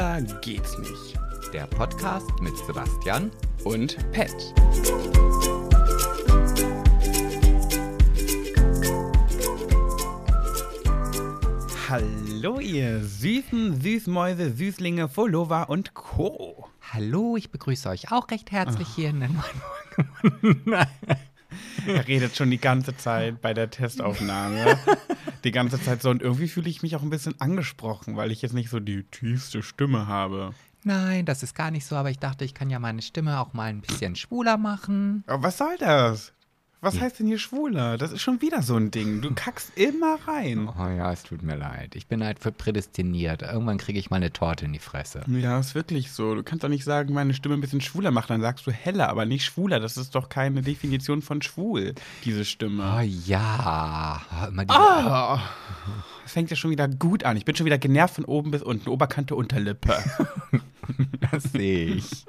Schwuler geht's nicht. Der Podcast mit Sebastian. Und Pet. Hallo, ihr süßen Süßmäuse, Süßlinge, Follower und Co. Hallo, ich begrüße euch auch recht herzlich hier in der neuen Er redet schon die ganze Zeit bei der Testaufnahme. die ganze Zeit so. Und irgendwie fühle ich mich auch ein bisschen angesprochen, weil ich jetzt nicht so die tiefste Stimme habe. Nein, das ist gar nicht so, aber ich dachte, ich kann ja meine Stimme auch mal ein bisschen schwuler machen. Aber was soll das? Was heißt denn hier Schwuler? Das ist schon wieder so ein Ding. Du kackst immer rein. Oh ja, es tut mir leid. Ich bin halt für prädestiniert. Irgendwann kriege ich mal eine Torte in die Fresse. Ja, ist wirklich so. Du kannst doch nicht sagen, meine Stimme ein bisschen schwuler machen. Dann sagst du heller, aber nicht schwuler. Das ist doch keine Definition von schwul, diese Stimme. Oh ja. Immer die oh. Das fängt ja schon wieder gut an. Ich bin schon wieder genervt von oben bis unten. Oberkante, Unterlippe. das sehe ich.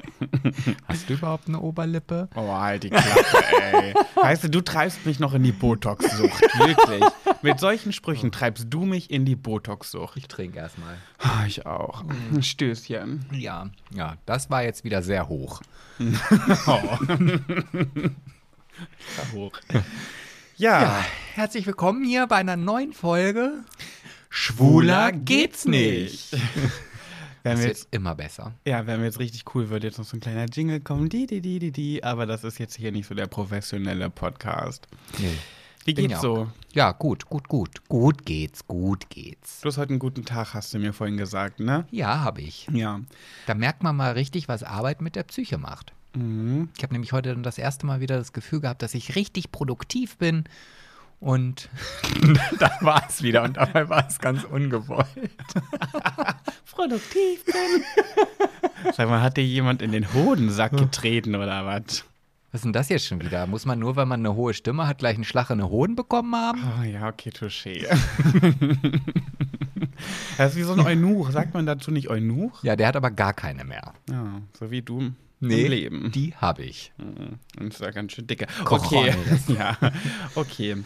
Hast du überhaupt eine Oberlippe? Oh, halt die Klappe, ey. weißt du, du treibst mich noch in die Botox-Sucht. Wirklich. Mit solchen Sprüchen treibst du mich in die Botox-Sucht. Ich trinke erstmal. Ah, ich auch. Ein Stößchen. Ja, ja, das war jetzt wieder sehr hoch. oh. hoch. Ja. ja. herzlich willkommen hier bei einer neuen Folge. Schwuler geht's nicht. Wenn das wir jetzt immer besser. Ja, wenn wir jetzt richtig cool wird, jetzt noch so ein kleiner Jingle kommen, die, die, die, die, die, aber das ist jetzt hier nicht so der professionelle Podcast. Nee. Wie geht's ja so? Ja, gut, gut, gut. Gut geht's, gut geht's. Du hast heute einen guten Tag, hast du mir vorhin gesagt, ne? Ja, habe ich. Ja. Da merkt man mal richtig, was Arbeit mit der Psyche macht. Mhm. Ich habe nämlich heute dann das erste Mal wieder das Gefühl gehabt, dass ich richtig produktiv bin. Und da war es wieder und dabei war es ganz ungewollt. produktiv bin. Sag mal, hat dir jemand in den Hodensack getreten oder was? Was ist denn das jetzt schon wieder? Muss man nur, weil man eine hohe Stimme hat, gleich einen Schlag in den Hoden bekommen haben? Oh ja, okay, touché. das ist wie so ein Eunuch. Sagt man dazu nicht Eunuch? Ja, der hat aber gar keine mehr. Ja, so wie du nee, im Leben. Die habe ich. Mhm. Und ist ja ganz schön dicke. Okay. ja, okay.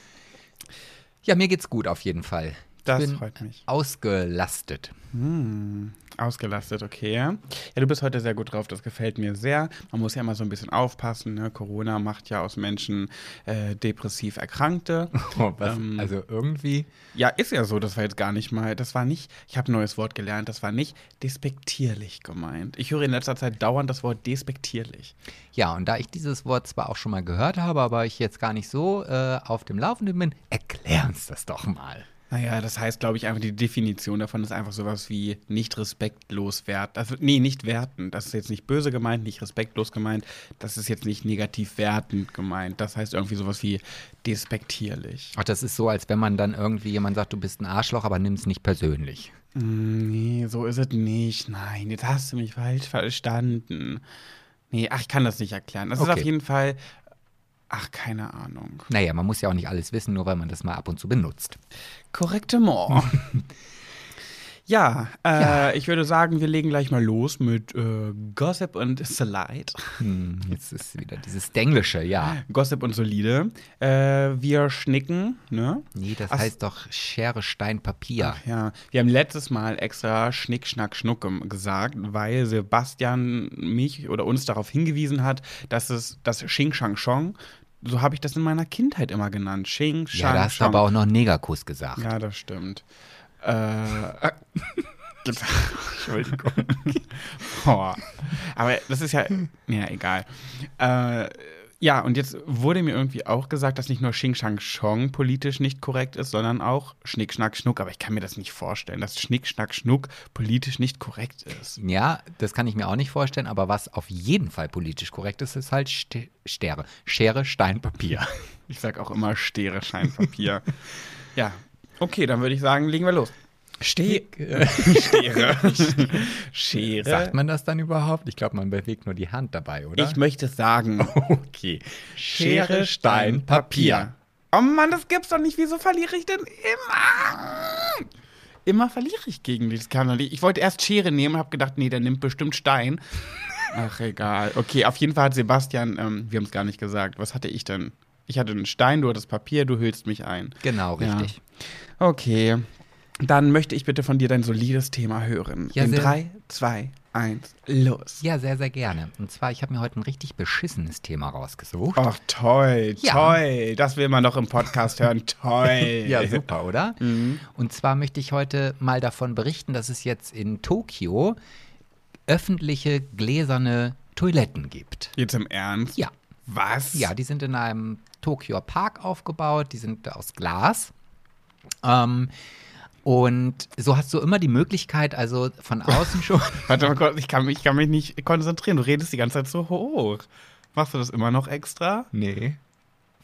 Ja, mir geht's gut auf jeden Fall. Das bin freut mich. Ausgelastet. Hm, ausgelastet, okay. Ja, du bist heute sehr gut drauf, das gefällt mir sehr. Man muss ja immer so ein bisschen aufpassen. Ne? Corona macht ja aus Menschen äh, depressiv Erkrankte. Oh, ähm, also irgendwie. Ja, ist ja so, das war jetzt gar nicht mal, das war nicht, ich habe ein neues Wort gelernt, das war nicht despektierlich gemeint. Ich höre in letzter Zeit dauernd das Wort despektierlich. Ja, und da ich dieses Wort zwar auch schon mal gehört habe, aber ich jetzt gar nicht so äh, auf dem Laufenden bin, erklär uns das doch mal. Naja, das heißt, glaube ich, einfach die Definition davon ist einfach sowas wie nicht respektlos wert. Also, nee, nicht werten. Das ist jetzt nicht böse gemeint, nicht respektlos gemeint. Das ist jetzt nicht negativ wertend gemeint. Das heißt irgendwie sowas wie despektierlich. Ach, das ist so, als wenn man dann irgendwie jemand sagt, du bist ein Arschloch, aber nimm es nicht persönlich. Mm, nee, so ist es nicht. Nein, jetzt hast du mich falsch verstanden. Nee, ach, ich kann das nicht erklären. Das okay. ist auf jeden Fall Ach, keine Ahnung. Naja, man muss ja auch nicht alles wissen, nur weil man das mal ab und zu benutzt. Korrektement. Ja, äh, ja, ich würde sagen, wir legen gleich mal los mit äh, Gossip und Slide. Hm, jetzt ist wieder dieses Denglische, ja. Gossip und Solide. Äh, wir schnicken, ne? Nee, das Ach, heißt doch Schere, Stein, Papier. Ach ja, wir haben letztes Mal extra Schnick, Schnack, Schnuck gesagt, weil Sebastian mich oder uns darauf hingewiesen hat, dass es das Xing Shang Chong so habe ich das in meiner Kindheit immer genannt. Xing, Shang, Ja, da hast du aber auch noch Negerkuss gesagt. Ja, das stimmt. Äh, Entschuldigung. Boah. Aber das ist ja, ja, egal. Äh, ja, und jetzt wurde mir irgendwie auch gesagt, dass nicht nur Xing Shang Chong politisch nicht korrekt ist, sondern auch Schnick, Schnack, Schnuck. Aber ich kann mir das nicht vorstellen, dass Schnick, Schnack, Schnuck politisch nicht korrekt ist. Ja, das kann ich mir auch nicht vorstellen. Aber was auf jeden Fall politisch korrekt ist, ist halt St Stere. Schere, Stein, Papier. Ich sag auch immer Stere, Stein, Papier. ja, okay, dann würde ich sagen, legen wir los. Ste Schere. Schere. Sagt man das dann überhaupt? Ich glaube, man bewegt nur die Hand dabei, oder? Ich möchte sagen. Okay. Schere, Stein, Papier. Oh Mann, das gibt's doch nicht. Wieso verliere ich denn immer? Immer verliere ich gegen dieses Kanal. Ich wollte erst Schere nehmen habe gedacht, nee, der nimmt bestimmt Stein. Ach, egal. Okay, auf jeden Fall hat Sebastian, ähm, wir haben es gar nicht gesagt. Was hatte ich denn? Ich hatte einen Stein, du hattest Papier, du hüllst mich ein. Genau, richtig. Ja. Okay, Dann möchte ich bitte von dir dein solides Thema hören. Ja, In 3, 2, 1, los. Ja, sehr, sehr gerne. Und zwar, ich habe mir heute ein richtig beschissenes Thema rausgesucht. Ach, toll, Ja. toll. Das will man doch im Podcast hören. Toll. Ja, super, oder? Mhm. Und zwar möchte ich heute mal davon berichten, dass es jetzt in Tokio öffentliche gläserne Toiletten gibt. Jetzt im Ernst? Ja. Was? Ja, die sind in einem Tokio Park aufgebaut, die sind aus Glas. Ähm, und so hast du immer die Möglichkeit, also von außen schon. Warte mal kurz, ich kann, mich- ich kann mich nicht konzentrieren. Du redest die ganze Zeit so hoch. Machst du das immer noch extra? Nee.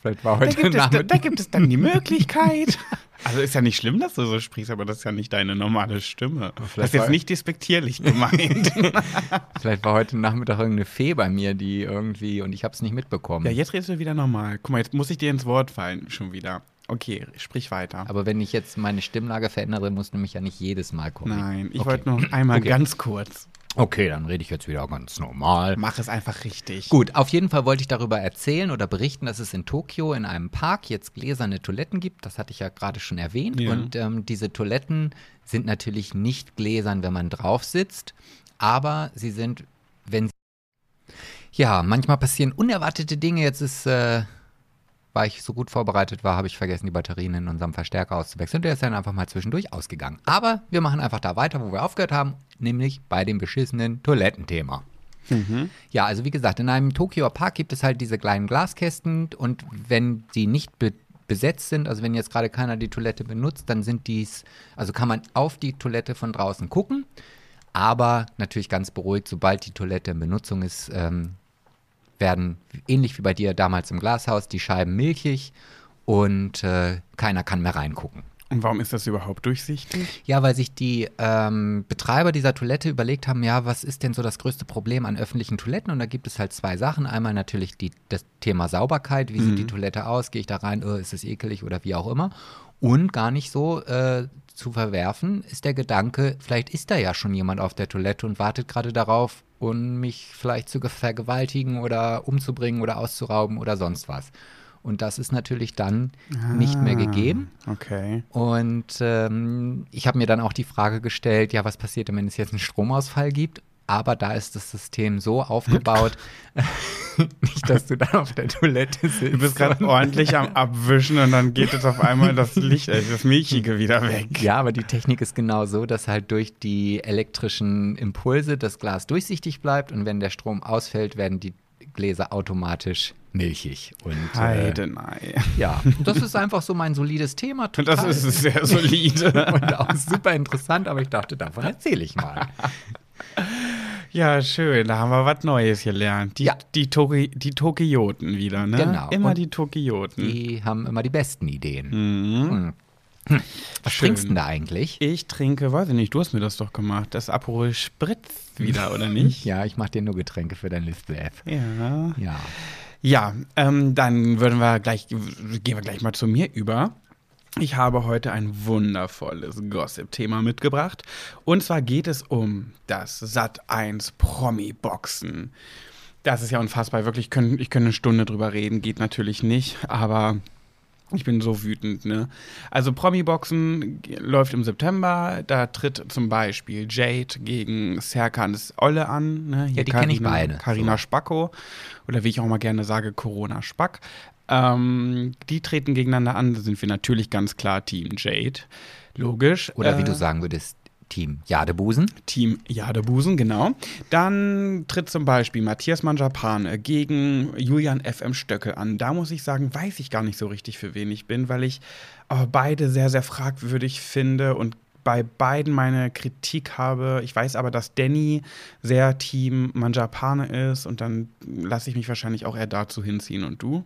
Vielleicht war Da heute gibt, es, da, Nachmittag. da gibt es dann die Möglichkeit. Also ist ja nicht schlimm, dass du so sprichst, aber das ist ja nicht deine normale Stimme. Das ist vielleicht jetzt nicht despektierlich gemeint. Vielleicht war heute Nachmittag irgendeine Fee bei mir, die irgendwie und ich habe es nicht mitbekommen. ja, jetzt redest du wieder normal. Guck mal, jetzt muss ich dir ins Wort fallen schon wieder. Okay, sprich weiter. Aber wenn ich jetzt meine Stimmlage verändere, musst du mich ja nicht jedes Mal kommen. Nein, ich okay. wollte nur einmal Okay. ganz kurz. Okay, dann rede ich jetzt wieder ganz normal. Mach es einfach richtig. Gut, auf jeden Fall wollte ich darüber erzählen oder berichten, dass es in Tokio in einem Park jetzt gläserne Toiletten gibt. Das hatte ich ja gerade schon erwähnt. Ja. Und ähm, diese Toiletten sind natürlich nicht gläsern, wenn man drauf sitzt, aber sie sind, wenn sie. Ja, manchmal passieren unerwartete Dinge. Jetzt ist, äh, weil ich so gut vorbereitet war, habe ich vergessen, die Batterien in unserem Verstärker auszuwechseln. Der ist dann einfach mal zwischendurch ausgegangen. Aber wir machen einfach da weiter, wo wir aufgehört haben, nämlich bei dem beschissenen Toilettenthema. Ja, also wie gesagt, in einem Tokio Park gibt es halt diese kleinen Glaskästen und wenn die nicht be besetzt sind, also wenn jetzt gerade keiner die Toilette benutzt, dann sind dies, also kann man auf die Toilette von draußen gucken, aber natürlich ganz beruhigt, sobald die Toilette in Benutzung ist, ähm, werden ähnlich wie bei dir damals im Glashaus die Scheiben milchig und äh, keiner kann mehr reingucken. Und warum ist das überhaupt durchsichtig? Ja, weil sich die ähm, Betreiber dieser Toilette überlegt haben, ja, was ist denn so das größte Problem an öffentlichen Toiletten? Und da gibt es halt zwei Sachen. Einmal natürlich die, das Thema Sauberkeit, wie sieht die Toilette aus, gehe ich da rein, oh, ist es ekelig oder wie auch immer. Und gar nicht so äh, zu verwerfen ist der Gedanke, vielleicht ist da ja schon jemand auf der Toilette und wartet gerade darauf, um mich vielleicht zu vergewaltigen oder umzubringen oder auszurauben oder sonst was. Und das ist natürlich dann nicht mehr gegeben. Ah, Okay. Und ähm, ich habe mir dann auch die Frage gestellt, ja, was passiert denn, wenn es jetzt einen Stromausfall gibt? Aber da ist das System so aufgebaut, nicht, dass du dann auf der Toilette sitzt. Du bist gerade ordentlich am Abwischen und dann geht jetzt auf einmal das Licht, äh, das Milchige wieder weg. Ja, aber die Technik ist genau so, dass halt durch die elektrischen Impulse das Glas durchsichtig bleibt und wenn der Strom ausfällt, werden die Gläser automatisch milchig. Und äh, Heidenei. ja, das ist einfach so mein solides Thema. Und das total- ist sehr solide. und auch super interessant, aber ich dachte, davon erzähle ich mal. Ja, schön. Da haben wir was Neues gelernt. Die, Ja. die, Toki, die Tokioten wieder, ne? Genau. Immer Und die Tokioten. Die haben immer die besten Ideen. Mhm. Was Schön. trinkst du denn da eigentlich? Ich trinke, weiß ich nicht, du hast mir das doch gemacht. Das Aperol Spritz wieder, oder nicht? Ja, ich mache dir nur Getränke für dein Listweb. Ja. Ja. Ja, ähm, dann würden wir gleich, gehen wir gleich mal zu mir über. Ich habe heute ein wundervolles Gossip-Thema mitgebracht. Und zwar geht es um das Sat1 Promi-Boxen. Das ist ja unfassbar. Wirklich, ich könnte eine Stunde drüber reden, geht natürlich nicht, aber ich bin so wütend, ne? Also Promi-Boxen läuft im September. Da tritt zum Beispiel Jade gegen Serkans Olle an. Ne? Hier Ja, die kenn ich beide. Carina Spacko. Oder wie ich auch mal gerne sage, Corona Spack. Ähm, die treten gegeneinander an. Da sind wir natürlich ganz klar Team Jade. Logisch. Oder wie Äh, du sagen würdest, Team Jadebusen. Team Jadebusen, genau. Dann tritt zum Beispiel Matthias Manjapane gegen Julian FM Stöckel an. Da muss ich sagen, weiß ich gar nicht so richtig, für wen ich bin, weil ich äh, beide sehr, sehr fragwürdig finde und bei beiden meine Kritik habe. Ich weiß aber, dass Danny sehr Team Manjapane ist und dann lasse ich mich wahrscheinlich auch eher dazu hinziehen. Und du?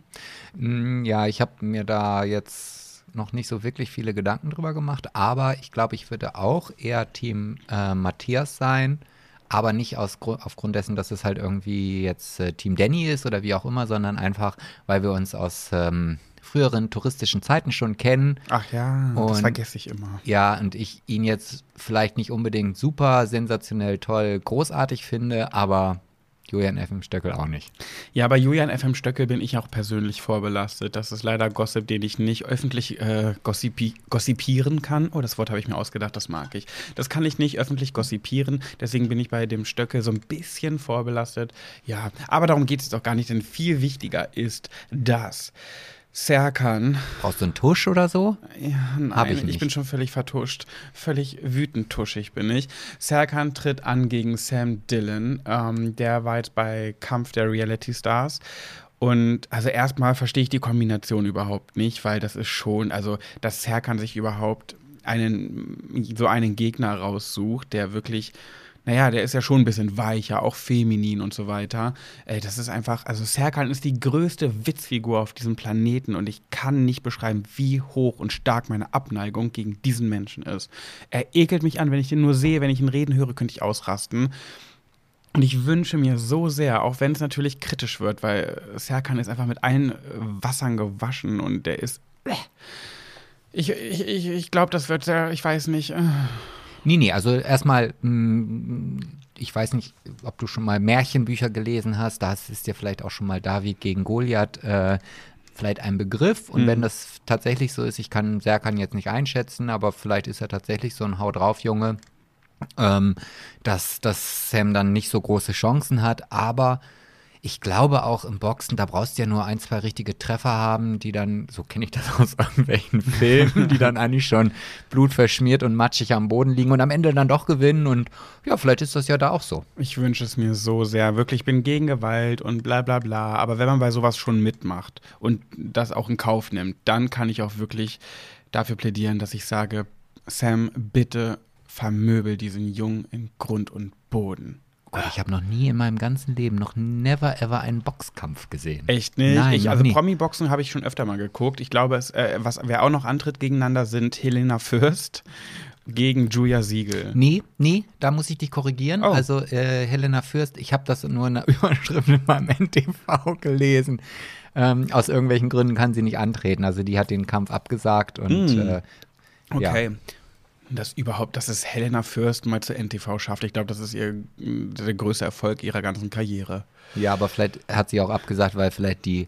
Mm, Ja, ich habe mir da jetzt noch nicht so wirklich viele Gedanken drüber gemacht, aber ich glaube, ich würde auch eher Team äh, Matthias sein, aber nicht aus, Gru- aufgrund dessen, dass es halt irgendwie jetzt äh, Team Danny ist oder wie auch immer, sondern einfach, weil wir uns aus ähm, früheren touristischen Zeiten schon kennen. Ach ja, das Und- vergesse ich immer. Ja, und ich ihn jetzt vielleicht nicht unbedingt super sensationell toll großartig finde, aber Julian F. im Stöckel auch nicht. Ja, bei Julian FM Stöckel bin ich auch persönlich vorbelastet. Das ist leider Gossip, den ich nicht öffentlich äh, gossipi gossipieren kann. Oh, das Wort habe ich mir ausgedacht, das mag ich. Das kann ich nicht öffentlich gossipieren, deswegen bin ich bei dem Stöckel so ein bisschen vorbelastet. Ja, aber darum geht es doch gar nicht, denn viel wichtiger ist das. Serkan. Brauchst du einen Tusch oder so? Ja, nein, Hab ich ich, bin schon völlig vertuscht. Völlig wütend tuschig bin ich. Serkan tritt an gegen Sam Dillon. Ähm, der war jetzt bei Kampf der Reality Stars. Und also erstmal verstehe ich die Kombination überhaupt nicht, weil das ist schon, also dass Serkan sich überhaupt einen, so einen Gegner raussucht, der wirklich, naja, der ist ja schon ein bisschen weicher, auch feminin und so weiter. Ey, das ist einfach, also Serkan ist die größte Witzfigur auf diesem Planeten und ich kann nicht beschreiben, wie hoch und stark meine Abneigung gegen diesen Menschen ist. Er ekelt mich an, wenn ich den nur sehe, wenn ich ihn reden höre, könnte ich ausrasten. Und ich wünsche mir so sehr, auch wenn es natürlich kritisch wird, weil Serkan ist einfach mit allen äh, Wassern gewaschen und der ist. Ich, ich, ich, ich glaube, das wird sehr, ich weiß nicht. Nee, nee, also erstmal, mh, ich weiß nicht, ob du schon mal Märchenbücher gelesen hast, da ist dir vielleicht auch schon mal David gegen Goliath äh, vielleicht ein Begriff. Und Mhm. wenn das tatsächlich so ist, ich kann Serkan jetzt nicht einschätzen, aber vielleicht ist er tatsächlich so ein Hau drauf Junge, ähm, dass, dass Sam dann nicht so große Chancen hat. Aber ich glaube auch im Boxen, da brauchst du ja nur ein, zwei richtige Treffer haben, die dann, so kenne ich das aus irgendwelchen Filmen, die dann eigentlich schon blutverschmiert und matschig am Boden liegen und am Ende dann doch gewinnen. Und ja, vielleicht ist das ja da auch so. Ich wünsche es mir so sehr. Wirklich, ich bin gegen Gewalt und bla bla bla. Aber wenn man bei sowas schon mitmacht und das auch in Kauf nimmt, dann kann ich auch wirklich dafür plädieren, dass ich sage, Sam, bitte vermöbel diesen Jungen in Grund und Boden. Gott, ich habe noch nie in meinem ganzen Leben, noch never ever einen Boxkampf gesehen. Echt nicht? Nein, ich, also. Promi-Boxen habe ich schon öfter mal geguckt. Ich glaube, es, äh, was, wer auch noch antritt gegeneinander sind Helena Fürst gegen Julia Siegel. Nee, nee, da muss ich dich korrigieren. Oh. Also äh, Helena Fürst, ich habe das nur in der Überschrift in meinem NTV gelesen. Ähm, aus irgendwelchen Gründen kann sie nicht antreten. Also die hat den Kampf abgesagt und Mm. äh, Okay. Das überhaupt, dass es Helena Fürst mal zur NTV schafft, ich glaube, das ist ihr der größte Erfolg ihrer ganzen Karriere. ja, aber vielleicht hat sie auch abgesagt, weil vielleicht die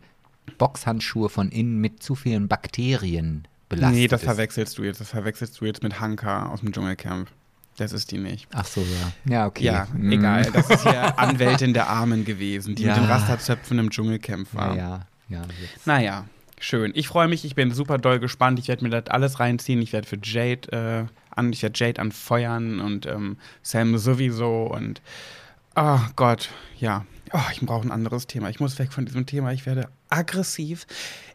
Boxhandschuhe von innen mit zu vielen Bakterien belastet nee, das ist. verwechselst du jetzt. Das verwechselst du jetzt mit Hanka aus dem Dschungelcamp. Das ist die nicht. Ach so, ja. Ja, okay. Ja, Mm. egal. Das ist ja Anwältin der Armen gewesen, die Ja. mit den Rasterzöpfen im Dschungelcamp Ja, war. ja, ja. Jetzt. Naja, schön. Ich freue mich, ich bin super doll gespannt. Ich werde mir das alles reinziehen. Ich werde für Jade äh, an, ich werde Jade anfeuern und ähm, Sam sowieso und oh Gott, ja. Oh, ich brauche ein anderes Thema. Ich muss weg von diesem Thema. Ich werde aggressiv.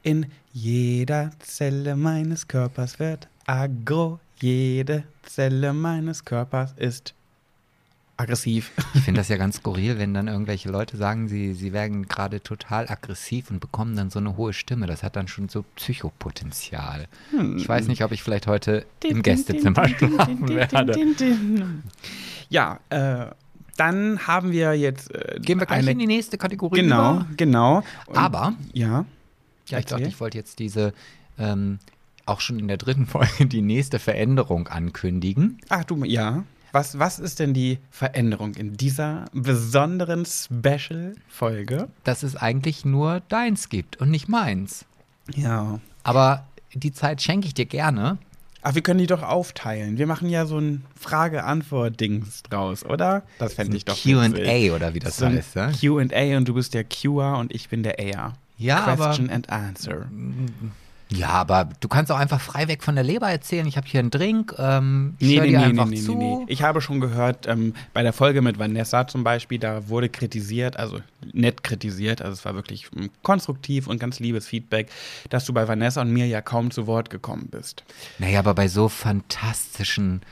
In jeder Zelle meines Körpers wird aggro. Jede Zelle meines Körpers ist aggressiv. Ich finde das ja ganz skurril, wenn dann irgendwelche Leute sagen, sie, sie werden gerade total aggressiv und bekommen dann so eine hohe Stimme. Das hat dann schon so Psychopotenzial. Ich weiß nicht, ob ich vielleicht heute im Gästezimmer schlafen werde. Ja, äh, dann haben wir jetzt. Äh, Gehen wir gleich eine, in die nächste Kategorie Genau, über. genau. Und- Aber, Ja. ja, ich dachte, ich wollte jetzt diese, ähm, auch schon in der dritten Folge, die nächste Veränderung ankündigen. Ach du, ja. Was, was ist denn die Veränderung in dieser besonderen Special-Folge? Dass es eigentlich nur deins gibt und nicht meins. Ja. Aber die Zeit schenke ich dir gerne. Ach, wir können die doch aufteilen. Wir machen ja so ein Frage-Antwort-Dings draus, oder? Das fände ich doch. Q&A oder wie das so heißt. Ja? Q&A und du bist der Qer und ich bin der Aer. Ja, aber- Question and Answer. Ja, aber du kannst auch einfach frei weg von der Leber erzählen. Ich habe hier einen Drink. Ähm, ich Nee, nee, dir nee, einfach nee, nee, zu. nee, nee. Ich habe schon gehört, ähm, bei der Folge mit Vanessa zum Beispiel, da wurde kritisiert, also nett kritisiert, also es war wirklich ähm, konstruktiv und ganz liebes Feedback, dass du bei Vanessa und mir ja kaum zu Wort gekommen bist. Naja, aber bei so fantastischen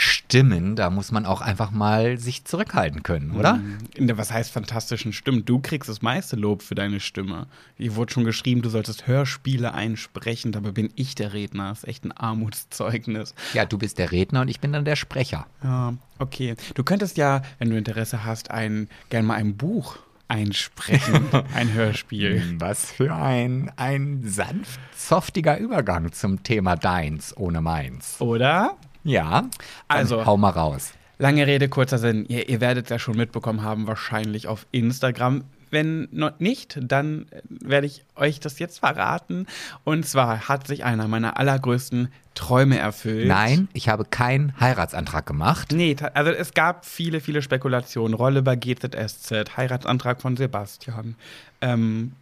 Stimmen, da muss man auch einfach mal sich zurückhalten können, oder? Mhm. In der, was heißt fantastischen Stimmen? Du kriegst das meiste Lob für deine Stimme. Hier wurde schon geschrieben, du solltest Hörspiele einsprechen, dabei bin ich der Redner. Das ist echt ein Armutszeugnis. Ja, du bist der Redner und ich bin dann der Sprecher. Ja, okay. Du könntest ja, wenn du Interesse hast, ein, gerne mal ein Buch einsprechen, ein Hörspiel. Was für ein, ein sanft, softiger Übergang zum Thema Deins ohne Meins. Oder? Ja, Also- hau mal raus. Lange Rede, kurzer Sinn. Ihr, ihr werdet es ja schon mitbekommen haben, wahrscheinlich auf Instagram. Wenn noch nicht, dann werde ich euch das jetzt verraten. Und zwar hat sich einer meiner allergrößten Träume erfüllt. Nein, ich habe keinen Heiratsantrag gemacht. Nee, also es gab viele, viele Spekulationen. Rolle bei GZSZ, Heiratsantrag von Sebastian. Ähm,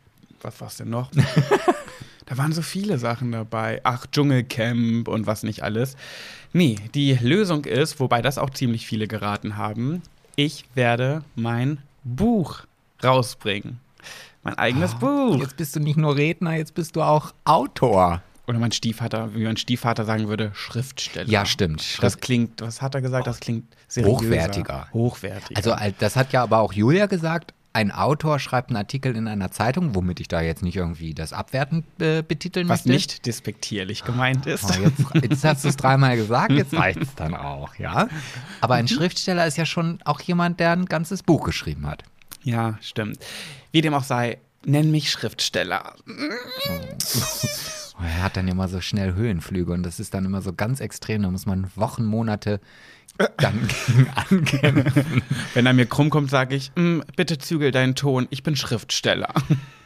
was war's denn noch? da waren so viele Sachen dabei. Ach, Dschungelcamp und was nicht alles. Nee, die Lösung ist, wobei das auch ziemlich viele geraten haben, ich werde mein Buch rausbringen. Mein eigenes Buch. Jetzt bist du nicht nur Redner, jetzt bist du auch Autor. Oder mein Stiefvater, wie mein Stiefvater sagen würde, Schriftsteller. Ja, stimmt. Das klingt, was hat er gesagt? Das klingt seriöser. Hochwertiger. Hochwertiger. Also al- das hat ja aber auch Julia gesagt. Ein Autor schreibt einen Artikel in einer Zeitung, womit ich da jetzt nicht irgendwie das abwertend äh, betiteln was möchte. nicht despektierlich gemeint ist. Oh, jetzt, jetzt hast du es dreimal gesagt, jetzt reicht es dann auch, ja. Aber ein Schriftsteller ist ja schon auch jemand, der ein ganzes Buch geschrieben hat. Ja, stimmt. Wie dem auch sei, nenn mich Schriftsteller. Oh, er hat dann immer so schnell Höhenflüge und das ist dann immer so ganz extrem. Da muss man Wochen, Monate dann gegen ankämpfen. Wenn er mir krumm kommt, sage ich, "Mm, bitte zügel deinen Ton, ich bin Schriftsteller.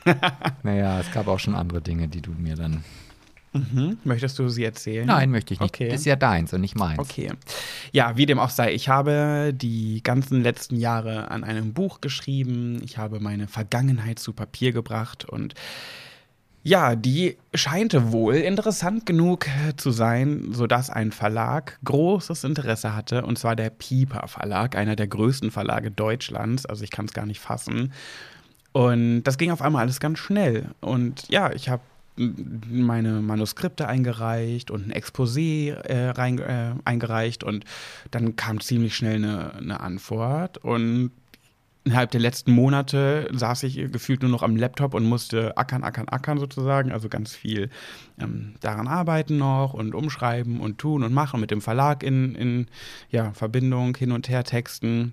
Naja, es gab auch schon andere Dinge, die du mir dann. Hm? Möchtest du sie erzählen? Nein, möchte ich nicht. Okay. Das ist ja deins und nicht meins. Okay. Ja, wie dem auch sei, ich habe die ganzen letzten Jahre an einem Buch geschrieben. Ich habe meine Vergangenheit zu Papier gebracht und ja, die scheinte wohl interessant genug äh, zu sein, sodass ein Verlag großes Interesse hatte, und zwar der Piper Verlag, einer der größten Verlage Deutschlands. Also ich kann es gar nicht fassen. Und das ging auf einmal alles ganz schnell. Und ja, ich habe meine Manuskripte eingereicht und ein Exposé äh, rein, äh, eingereicht und dann kam ziemlich schnell eine, eine Antwort und innerhalb der letzten Monate saß ich gefühlt nur noch am Laptop und musste ackern, ackern, ackern sozusagen, also ganz viel ähm, daran arbeiten noch und umschreiben und tun und machen mit dem Verlag in, in ja, Verbindung, hin und her texten.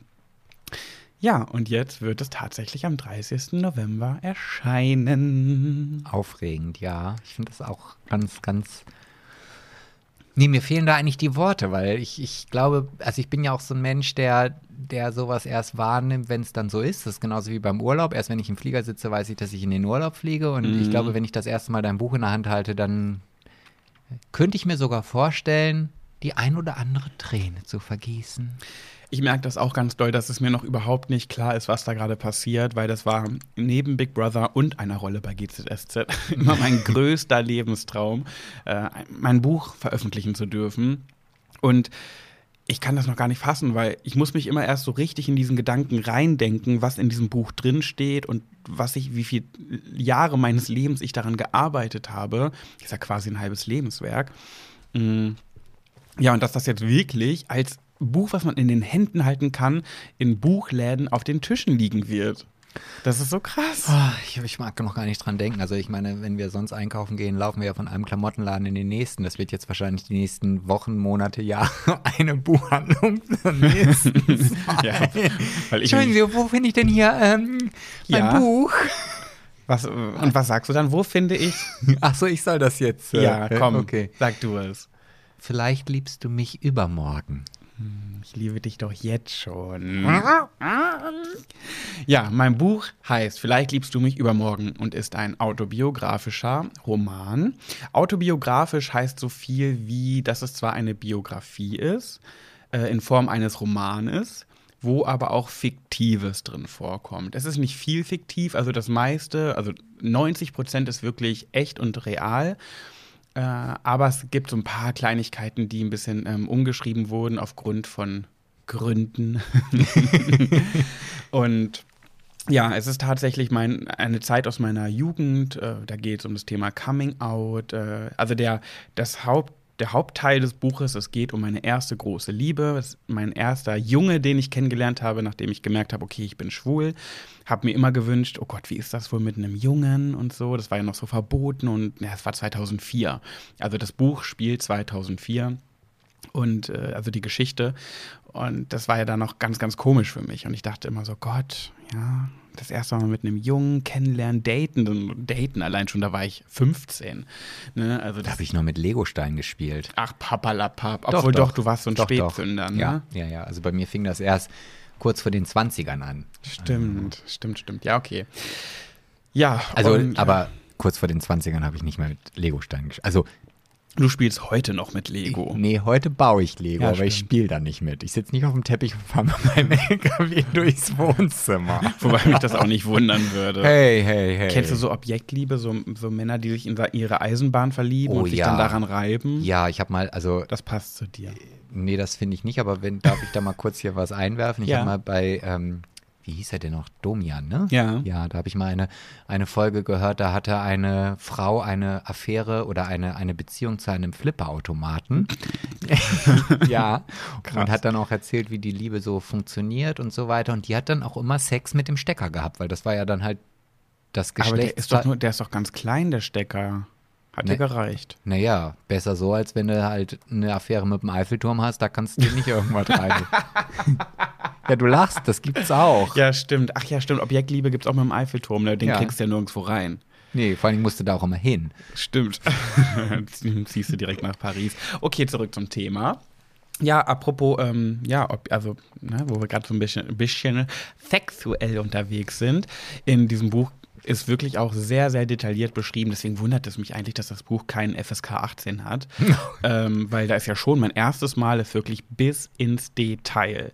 Ja, und jetzt wird es tatsächlich am 30. November erscheinen. Aufregend, ja. Ich finde das auch ganz, ganz. Nee, mir fehlen da eigentlich die Worte, weil ich, ich glaube, also ich bin ja auch so ein Mensch, der, der sowas erst wahrnimmt, wenn es dann so ist. Das ist genauso wie beim Urlaub. Erst wenn ich im Flieger sitze, weiß ich, dass ich in den Urlaub fliege. Und ich Mhm. glaube, wenn ich das erste Mal dein Buch in der Hand halte, dann könnte ich mir sogar vorstellen, die ein oder andere Träne zu vergießen. Ich merke das auch ganz doll, dass es mir noch überhaupt nicht klar ist, was da gerade passiert, weil das war neben Big Brother und einer Rolle bei GZSZ immer mein größter Lebenstraum, äh, mein Buch veröffentlichen zu dürfen. Und ich kann das noch gar nicht fassen, weil ich muss mich immer erst so richtig in diesen Gedanken reindenken, was in diesem Buch drin steht und was ich, wie viele Jahre meines Lebens ich daran gearbeitet habe. Ist ja quasi ein halbes Lebenswerk. Mm. Ja, und dass das jetzt wirklich als Buch, was man in den Händen halten kann, in Buchläden auf den Tischen liegen wird. Das ist so krass. Oh, ich, ich mag noch gar nicht dran denken. Also ich meine, wenn wir sonst einkaufen gehen, laufen wir ja von einem Klamottenladen in den nächsten. Das wird jetzt wahrscheinlich die nächsten Wochen, Monate, Jahre eine Buchhandlung Ja, weil ich Entschuldigen Sie, wo finde ich denn hier ähm, mein Ja. Buch? was, und was sagst du dann? Wo finde ich? Achso, ich soll das jetzt. äh, ja, komm, Okay. sag du es. Vielleicht liebst du mich übermorgen. Ich liebe dich doch jetzt schon. Ja, mein Buch heißt Vielleicht liebst du mich übermorgen und ist ein autobiografischer Roman. Autobiografisch heißt so viel wie, dass es zwar eine Biografie ist, äh, in Form eines Romanes, wo aber auch Fiktives drin vorkommt. Es ist nicht viel fiktiv, also das meiste, also 90 Prozent ist wirklich echt und real. Äh, aber es gibt so ein paar Kleinigkeiten, die ein bisschen ähm, umgeschrieben wurden aufgrund von Gründen. und ja, es ist tatsächlich mein, eine Zeit aus meiner Jugend. Äh, da geht es um das Thema Coming Out. Äh, also der, das Haupt, der Hauptteil des Buches, es geht um meine erste große Liebe. Mein erster Junge, den ich kennengelernt habe, nachdem ich gemerkt habe, okay, ich bin schwul. Habe mir immer gewünscht, oh Gott, wie ist das wohl mit einem Jungen und so. Das war ja noch so verboten und ja, es war 2004. Also das Buch spielt 2004. Und äh, also die Geschichte. Und das war ja dann noch ganz, ganz komisch für mich. Und ich dachte immer so, Gott, ja, das erste Mal mit einem Jungen kennenlernen, daten, daten allein schon, da war ich 15. Ne? Also Da habe ich noch mit Legostein gespielt. Ach, papalapap. Obwohl doch, du warst so ein Doch, doch. Spätzünder, ne? Ja, ja, ja. Also bei mir fing das erst kurz vor den 20ern an. Stimmt, stimmt, stimmt. Ja, okay. Ja, Also, und, äh, aber kurz vor den 20ern habe ich nicht mehr mit Legostein gespielt. Also, du spielst heute noch mit Lego. nee, heute baue ich Lego, Ja, aber ich stimmt. spiele da nicht mit. Ich sitze nicht auf dem Teppich und fahre mit meinem LKW durchs Wohnzimmer. Wobei mich das auch nicht wundern würde. Hey, hey, hey. Kennst du so Objektliebe, so, so Männer, die sich in ihre Eisenbahn verlieben Oh, und sich ja. dann daran reiben? Ja, ich habe mal, also Das passt zu dir. Nee, das finde ich nicht, aber wenn, darf ich da mal kurz hier was einwerfen? Ich Ja. habe mal bei, ähm, wie hieß er denn noch? Domian, ne? Ja. Ja, da habe ich mal eine, eine Folge gehört, da hatte eine Frau eine Affäre oder eine, eine Beziehung zu einem Flipperautomaten. ja. Und hat dann auch erzählt, wie die Liebe so funktioniert und so weiter. Und die hat dann auch immer Sex mit dem Stecker gehabt, weil das war ja dann halt das Aber Geschlecht. der ist doch nur, der ist doch ganz klein, der Stecker. Hat Ne. dir gereicht. Naja, besser so, als wenn du halt eine Affäre mit dem Eiffelturm hast, da kannst du dir nicht irgendwas rein. ja, du lachst, das gibt's auch. Ja, stimmt. Ach ja, stimmt. Objektliebe gibt es auch mit dem Eiffelturm. Ne? Den Ja. kriegst du ja nirgendwo rein. Nee, vor allem musst du da auch immer hin. Stimmt. Ziehst du direkt nach Paris. Okay, zurück zum Thema. Ja, apropos, ähm, ja, ob, also, ne, wo wir gerade so ein bisschen, ein bisschen sexuell unterwegs sind, in diesem Buch ist wirklich auch sehr, sehr detailliert beschrieben. Deswegen wundert es mich eigentlich, dass das Buch keinen FSK 18 hat. ähm, weil da ist ja schon mein erstes Mal ist wirklich bis ins Detail.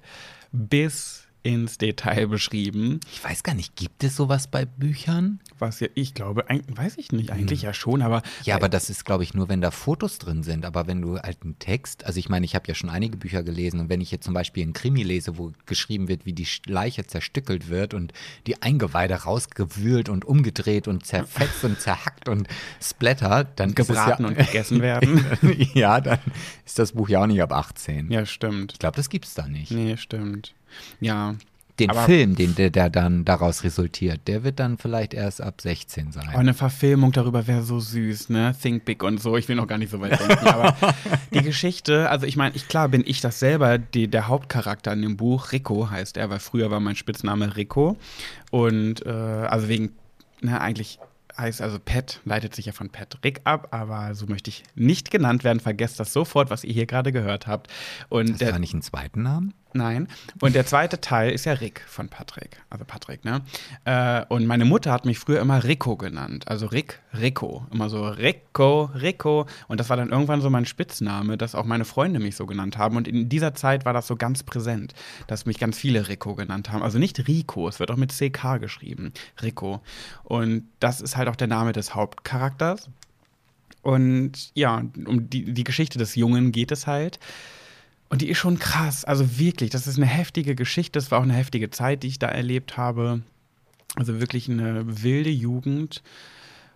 Bis ins Detail beschrieben. Ich weiß gar nicht, gibt es sowas bei Büchern? Was ja, ich glaube, weiß ich nicht, eigentlich ja schon, aber Ja, aber das ist, glaube ich, nur, wenn da Fotos drin sind. Aber wenn du halt einen Text, also ich meine, ich habe ja schon einige Bücher gelesen und wenn ich jetzt zum Beispiel einen Krimi lese, wo geschrieben wird, wie die Leiche zerstückelt wird und die Eingeweide rausgewühlt und umgedreht und zerfetzt und zerhackt und splattert, dann es gebraten ja, und gegessen werden. ja, dann ist das Buch ja auch nicht ab 18. ja, stimmt. Ich glaube, das gibt's da nicht. Nee, stimmt. Ja. Den Aber- Film, den, der, der dann daraus resultiert, der wird dann vielleicht erst ab 16 sein. Oh, eine Verfilmung darüber wäre so süß, ne? Think Big und so. Ich will noch gar nicht so weit denken. aber die Geschichte, also ich meine, ich, klar bin ich das selber, die, der Hauptcharakter in dem Buch, Rico heißt er, weil früher war mein Spitzname Rico. Und äh, also wegen, ne, eigentlich heißt also Pat, leitet sich ja von Patrick ab, aber so möchte ich nicht genannt werden. Vergesst das sofort, was ihr hier gerade gehört habt. Und Hast du da nicht einen zweiten Namen? Nein. Und der zweite Teil ist ja Rick von Patrick. Also Patrick, ne? Äh, und meine Mutter hat mich früher immer Rico genannt. Also Rick, Rico. Immer so Rico, Rico. Und das war dann irgendwann so mein Spitzname, dass auch meine Freunde mich so genannt haben. Und in dieser Zeit war das so ganz präsent, dass mich ganz viele Rico genannt haben. Also nicht Rico, es wird auch mit CK geschrieben. Rico. Und das ist halt auch der Name des Hauptcharakters. Und ja, um die, die Geschichte des Jungen geht es halt. Und die ist schon krass. Also wirklich, das ist eine heftige Geschichte. Das war auch eine heftige Zeit, die ich da erlebt habe. Also wirklich eine wilde Jugend.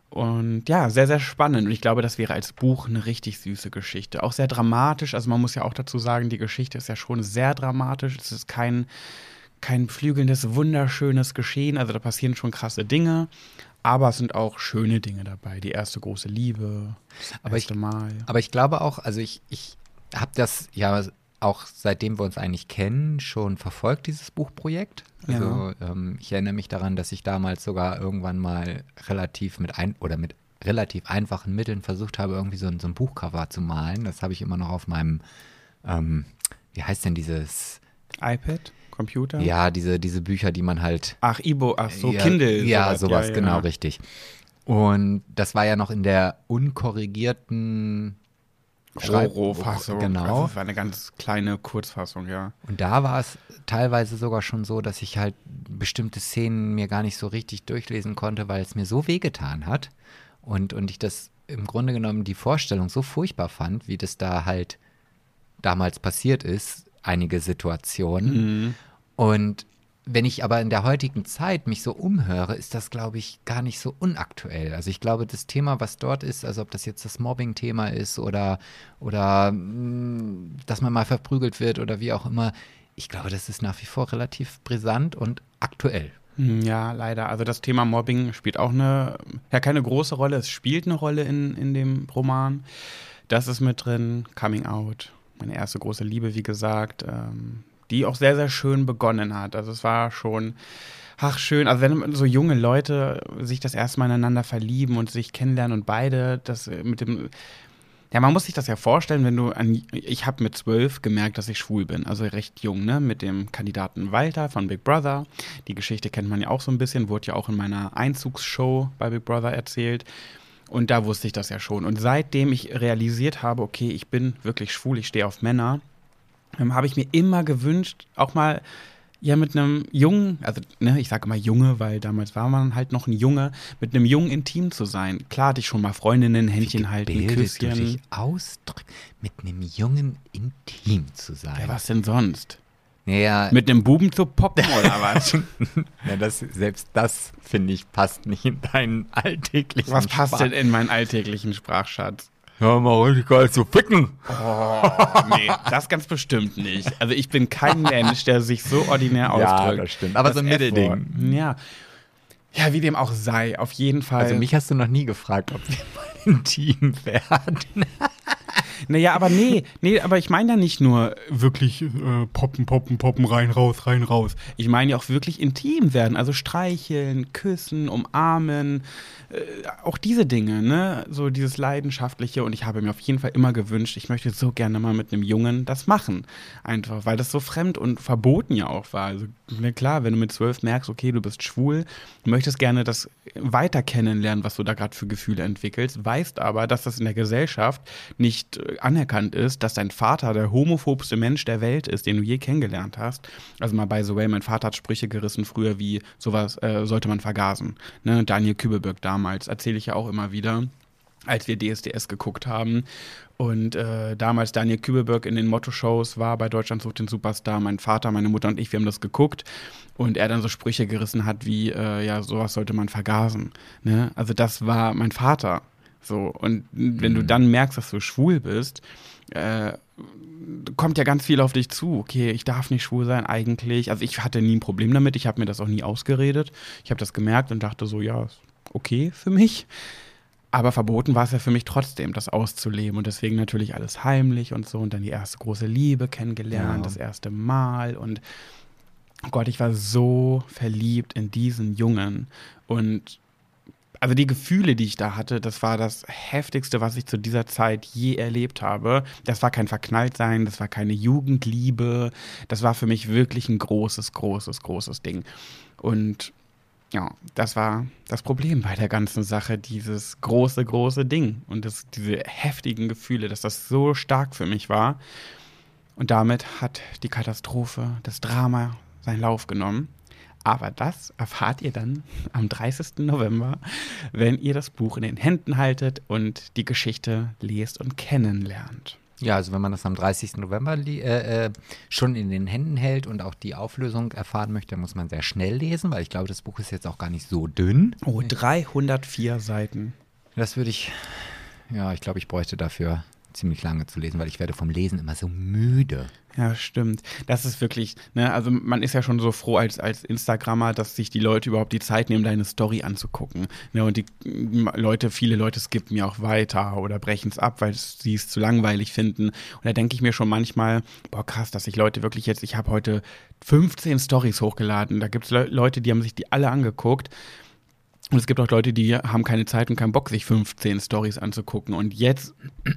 Und ja, sehr, sehr spannend. Und ich glaube, das wäre als Buch eine richtig süße Geschichte. Auch sehr dramatisch. Also man muss ja auch dazu sagen, die Geschichte ist ja schon sehr dramatisch. Es ist kein, kein flügelndes, wunderschönes Geschehen. Also da passieren schon krasse Dinge. Aber es sind auch schöne Dinge dabei. Die erste große Liebe, das Aber ich- erste Mal. Aber ich glaube auch, also ich, ich habe das ja auch seitdem wir uns eigentlich kennen, schon verfolgt, dieses Buchprojekt. Also ähm, ich erinnere mich daran, dass ich damals sogar irgendwann mal relativ mit ein oder mit relativ einfachen Mitteln versucht habe, irgendwie so ein, so ein Buchcover zu malen. Das habe ich immer noch auf meinem, ähm, wie heißt denn dieses, iPad, Computer? ja, diese, diese Bücher, die man halt Ach, Ibo, ach so, ja, Kindle. Ja, sowas, ja, ja. genau, richtig. Und das war ja noch in der unkorrigierten Roro-Fassung. Genau. Also war eine ganz kleine Kurzfassung, ja. Und da war es teilweise sogar schon so, dass ich halt bestimmte Szenen mir gar nicht so richtig durchlesen konnte, weil es mir so wehgetan hat. Und, und ich das im Grunde genommen die Vorstellung so furchtbar fand, wie das da halt damals passiert ist, einige Situationen. Mhm. Und wenn ich aber in der heutigen Zeit mich so umhöre, ist das, glaube ich, gar nicht so unaktuell. Also ich glaube, das Thema, was dort ist, also ob das jetzt das Mobbing-Thema ist oder, oder mh, dass man mal verprügelt wird oder wie auch immer, ich glaube, das ist nach wie vor relativ brisant und aktuell. Hm, Ja, leider. Also das Thema Mobbing spielt auch eine, ja, keine große Rolle. Es spielt eine Rolle in, in dem Roman. Das ist mit drin, Coming Out. meine erste große Liebe, wie gesagt, ähm, die auch sehr, sehr schön begonnen hat. Also es war schon, ach schön, also wenn so junge Leute sich das erste Mal ineinander verlieben und sich kennenlernen und beide das mit dem ja, man muss sich das ja vorstellen, wenn du an. Ich habe mit zwölf gemerkt, dass ich schwul bin, also recht jung, ne? Mit dem Kandidaten Walter von Big Brother. Die Geschichte kennt man ja auch so ein bisschen, wurde ja auch in meiner Einzugsshow bei Big Brother erzählt. Und da wusste ich das ja schon. Und seitdem ich realisiert habe, okay, ich bin wirklich schwul, ich stehe auf Männer, ähm, habe ich mir immer gewünscht, auch mal ja mit einem Jungen, also ne, ich sage immer Junge, weil damals war man halt noch ein Junge, mit einem Jungen intim zu sein. Klar hatte ich schon mal Freundinnen, Händchen halten, Küsschen. Du dich ausdrücken, mit einem Jungen intim zu sein. Ja, was denn sonst? Naja, mit einem Buben zu poppen oder was? ja, das, selbst das, finde ich, passt nicht in deinen alltäglichen Was passt Sprach denn in meinen alltäglichen Sprachschatz? Ja, mal richtig geil zu ficken. Oh, nee, das ganz bestimmt nicht. Also ich bin kein Mensch, der sich so ordinär ausdrückt. Ja, das stimmt. Aber das so ein Mittelding. Ja. Ja, wie dem auch sei, auf jeden Fall. Also mich hast du noch nie gefragt, ob wir mal intim werden. Naja, aber nee, nee, aber ich meine ja nicht nur wirklich äh, poppen, poppen, poppen, rein, raus, rein, raus. Ich meine ja auch wirklich intim werden, also streicheln, küssen, umarmen, äh, auch diese Dinge, ne? So dieses Leidenschaftliche und ich habe mir auf jeden Fall immer gewünscht, ich möchte so gerne mal mit einem Jungen das machen. Einfach, weil das so fremd und verboten ja auch war. Also, ne, klar, wenn du mit zwölf merkst, okay, du bist schwul, möchtest gerne das weiter kennenlernen, was du da gerade für Gefühle entwickelst, weißt aber, dass das in der Gesellschaft nicht äh, anerkannt ist, dass dein Vater der homophobste Mensch der Welt ist, den du je kennengelernt hast. Also mal by the way, mein Vater hat Sprüche gerissen früher wie sowas äh, sollte man vergasen. Ne? Daniel Kübelberg damals, erzähle ich ja auch immer wieder als wir DSDS geguckt haben. Und äh, damals Daniel Kübelberg in den Motto-Shows war bei Deutschland sucht den Superstar. Mein Vater, meine Mutter und ich, wir haben das geguckt. Und er dann so Sprüche gerissen hat wie, äh, ja, sowas sollte man vergasen. Ne? Also das war mein Vater. So, und wenn mhm. du dann merkst, dass du schwul bist, äh, kommt ja ganz viel auf dich zu. Okay, ich darf nicht schwul sein eigentlich. Also ich hatte nie ein Problem damit. Ich habe mir das auch nie ausgeredet. Ich habe das gemerkt und dachte so, ja, okay für mich. Aber verboten war es ja für mich trotzdem, das auszuleben. Und deswegen natürlich alles heimlich und so. Und dann die erste große Liebe kennengelernt, ja. das erste Mal. Und oh Gott, ich war so verliebt in diesen Jungen. Und also die Gefühle, die ich da hatte, das war das heftigste, was ich zu dieser Zeit je erlebt habe. Das war kein Verknalltsein, das war keine Jugendliebe. Das war für mich wirklich ein großes, großes, großes Ding. Und ja, das war das Problem bei der ganzen Sache, dieses große, große Ding und das, diese heftigen Gefühle, dass das so stark für mich war. Und damit hat die Katastrophe, das Drama seinen Lauf genommen. Aber das erfahrt ihr dann am 30. November, wenn ihr das Buch in den Händen haltet und die Geschichte lest und kennenlernt. Ja, also wenn man das am 30. November äh, äh, schon in den Händen hält und auch die Auflösung erfahren möchte, muss man sehr schnell lesen, weil ich glaube, das Buch ist jetzt auch gar nicht so dünn. Oh, 304 Seiten. Das würde ich, ja, ich glaube, ich bräuchte dafür ziemlich lange zu lesen, weil ich werde vom Lesen immer so müde. Ja, stimmt. Das ist wirklich, ne, also man ist ja schon so froh als, als Instagrammer, dass sich die Leute überhaupt die Zeit nehmen, deine Story anzugucken. Ne, und die Leute, viele Leute skippen mir auch weiter oder brechen es ab, weil sie es zu langweilig finden. Und da denke ich mir schon manchmal, boah, krass, dass sich Leute wirklich jetzt, ich habe heute 15 Stories hochgeladen. Da gibt es Le Leute, die haben sich die alle angeguckt. Und es gibt auch Leute, die haben keine Zeit und keinen Bock, sich 15 Stories anzugucken. Und jetzt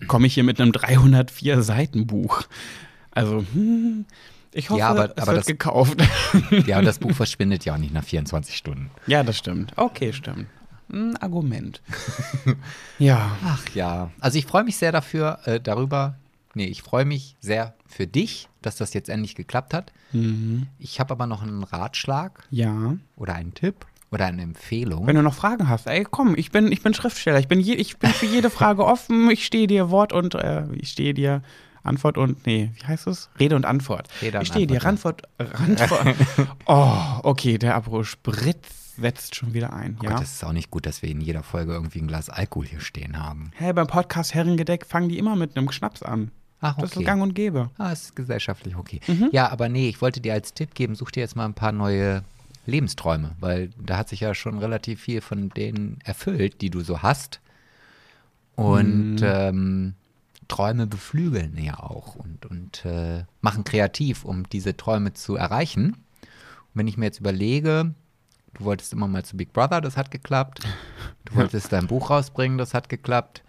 komme ich hier mit einem 304 Seiten Buch. Also, hm, ich hoffe, ja, aber, es aber wird das, gekauft. Ja, und das Buch verschwindet ja auch nicht nach 24 Stunden. Ja, das stimmt. Okay, stimmt. Ein Argument. ja. Ach ja. Also ich freue mich sehr dafür, äh, darüber. Nee, ich freue mich sehr für dich, dass das jetzt endlich geklappt hat. Mhm. Ich habe aber noch einen Ratschlag. Ja. Oder einen Tipp. Oder eine Empfehlung. Wenn du noch Fragen hast, ey, komm, ich bin, ich bin Schriftsteller. Ich bin, je, ich bin für jede Frage offen. Ich stehe dir Wort und äh, ich stehe dir Antwort und, nee, wie heißt es? Rede und Antwort. Rede ich stehe dir Randwort, Randwort. oh, okay, der Aperol Spritz setzt schon wieder ein. Oh ja? Gott, das ist auch nicht gut, dass wir in jeder Folge irgendwie ein Glas Alkohol hier stehen haben. Hä, hey, beim Podcast Herrengedeck fangen die immer mit einem Schnaps an. Ach, okay. Das ist gang und gäbe. Ah, ist gesellschaftlich okay. Mhm. Ja, aber nee, ich wollte dir als Tipp geben, such dir jetzt mal ein paar neue Lebensträume, weil da hat sich ja schon relativ viel von denen erfüllt, die du so hast. Und mhm. ähm, Träume beflügeln ja auch und, und äh, machen kreativ, um diese Träume zu erreichen. Und wenn ich mir jetzt überlege, du wolltest immer mal zu Big Brother, das hat geklappt. Du wolltest dein Buch rausbringen, das hat geklappt.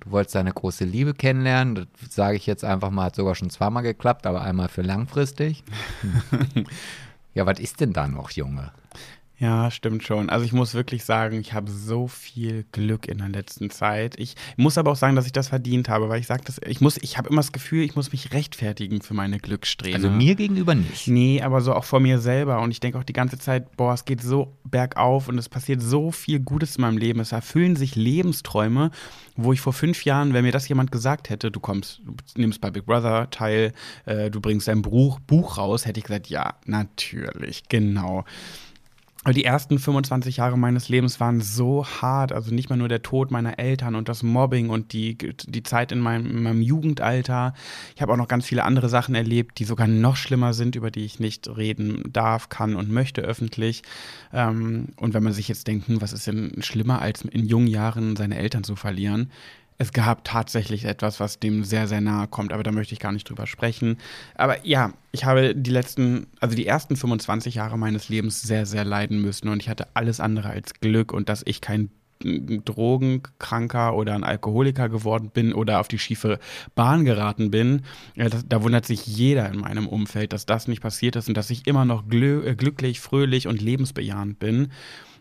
Du wolltest deine große Liebe kennenlernen, das sage ich jetzt einfach mal, hat sogar schon zweimal geklappt, aber einmal für langfristig. ja, was ist denn da noch, Junge? Ja, stimmt schon. Also ich muss wirklich sagen, ich habe so viel Glück in der letzten Zeit. Ich muss aber auch sagen, dass ich das verdient habe, weil ich sage das, ich muss, ich habe immer das Gefühl, ich muss mich rechtfertigen für meine Glückssträhne. Also mir gegenüber nicht. Nee, aber so auch vor mir selber. Und ich denke auch die ganze Zeit, boah, es geht so bergauf und es passiert so viel Gutes in meinem Leben. Es erfüllen sich Lebensträume, wo ich vor fünf Jahren, wenn mir das jemand gesagt hätte, du kommst, du nimmst bei Big Brother teil, äh, du bringst dein Buch, Buch raus, hätte ich gesagt, ja, natürlich, genau. Die ersten 25 Jahre meines Lebens waren so hart. Also nicht mal nur der Tod meiner Eltern und das Mobbing und die, die Zeit in meinem, in meinem Jugendalter. Ich habe auch noch ganz viele andere Sachen erlebt, die sogar noch schlimmer sind, über die ich nicht reden darf, kann und möchte öffentlich. Ähm, und wenn man sich jetzt denkt, was ist denn schlimmer, als in jungen Jahren seine Eltern zu verlieren? Es gab tatsächlich etwas, was dem sehr, sehr nahe kommt, aber da möchte ich gar nicht drüber sprechen. Aber ja, ich habe die letzten, also die ersten 25 Jahre meines Lebens sehr, sehr leiden müssen und ich hatte alles andere als Glück und dass ich kein Drogenkranker oder ein Alkoholiker geworden bin oder auf die schiefe Bahn geraten bin. Das, da wundert sich jeder in meinem Umfeld, dass das nicht passiert ist und dass ich immer noch äh, glücklich, fröhlich und lebensbejahend bin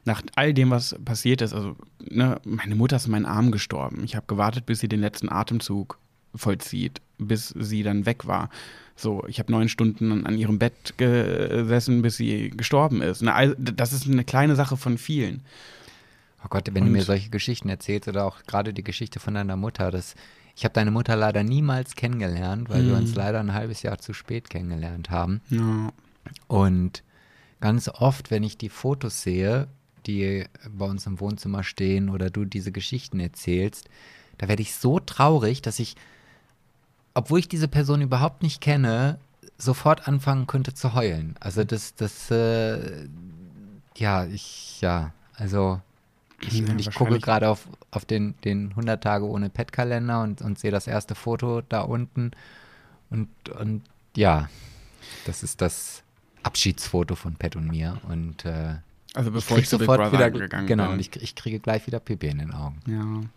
nach all dem, was passiert ist, also ne, meine Mutter ist in meinen Arm gestorben. Ich habe gewartet, bis sie den letzten Atemzug vollzieht, bis sie dann weg war. So, ich habe neun Stunden an ihrem Bett gesessen, bis sie gestorben ist. Na, das ist eine kleine Sache von vielen. Oh Gott, wenn Und, du mir solche Geschichten erzählst oder auch gerade die Geschichte von deiner Mutter, das, ich habe deine Mutter leider niemals kennengelernt, weil wir mhm. uns leider ein halbes Jahr zu spät kennengelernt haben. Ja. Und ganz oft, wenn ich die Fotos sehe, die bei uns im Wohnzimmer stehen oder du diese Geschichten erzählst, da werde ich so traurig, dass ich, obwohl ich diese Person überhaupt nicht kenne, sofort anfangen könnte zu heulen. Also das, das, äh, ja, ich, ja, also ich, ja, ich gucke gerade auf, auf den, den 100 Tage ohne Pet-Kalender und, und sehe das erste Foto da unten und, und ja, das ist das Abschiedsfoto von Pet und mir und äh, also bevor ich, ich zu Big Brother wieder, gegangen genau, bin. Genau, und ich, ich kriege gleich wieder Pipi in den Augen. Ja.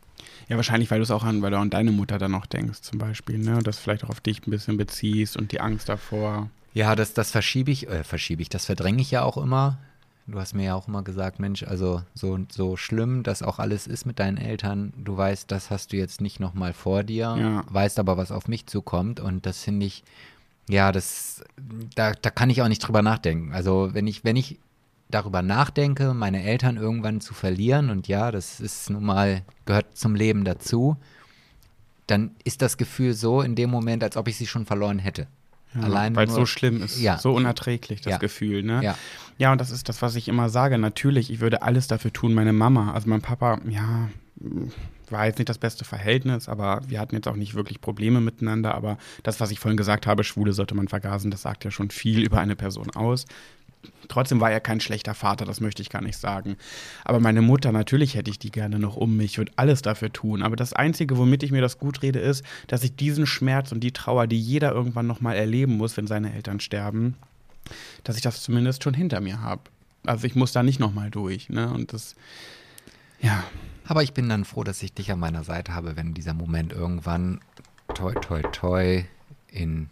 Ja, wahrscheinlich, weil du es auch an, weil du an deine Mutter dann noch denkst, zum Beispiel, ne? Und das vielleicht auch auf dich ein bisschen beziehst und die Angst davor. Ja, das, das verschiebe ich, äh, verschiebe ich, das verdränge ich ja auch immer. Du hast mir ja auch immer gesagt, Mensch, also so, so schlimm das auch alles ist mit deinen Eltern, du weißt, das hast du jetzt nicht nochmal vor dir, ja. weißt aber, was auf mich zukommt. Und das finde ich, ja, das, da, da kann ich auch nicht drüber nachdenken. Also wenn ich, wenn ich darüber nachdenke, meine Eltern irgendwann zu verlieren, und ja, das ist nun mal, gehört zum Leben dazu, dann ist das Gefühl so in dem Moment, als ob ich sie schon verloren hätte. Ja, Allein weil es so schlimm ist, ja. so unerträglich, das ja. Gefühl, ne? Ja. ja, und das ist das, was ich immer sage. Natürlich, ich würde alles dafür tun, meine Mama, also mein Papa, ja, war jetzt nicht das beste Verhältnis, aber wir hatten jetzt auch nicht wirklich Probleme miteinander. Aber das, was ich vorhin gesagt habe, Schwule sollte man vergasen, das sagt ja schon viel über eine Person aus. Trotzdem war er kein schlechter Vater, das möchte ich gar nicht sagen. Aber meine Mutter, natürlich hätte ich die gerne noch um mich, würde alles dafür tun. Aber das Einzige, womit ich mir das gut rede, ist, dass ich diesen Schmerz und die Trauer, die jeder irgendwann nochmal erleben muss, wenn seine Eltern sterben, dass ich das zumindest schon hinter mir habe. Also ich muss da nicht nochmal durch. Ne? Und das, ja. Aber ich bin dann froh, dass ich dich an meiner Seite habe, wenn dieser Moment irgendwann, toi, toi, toi, in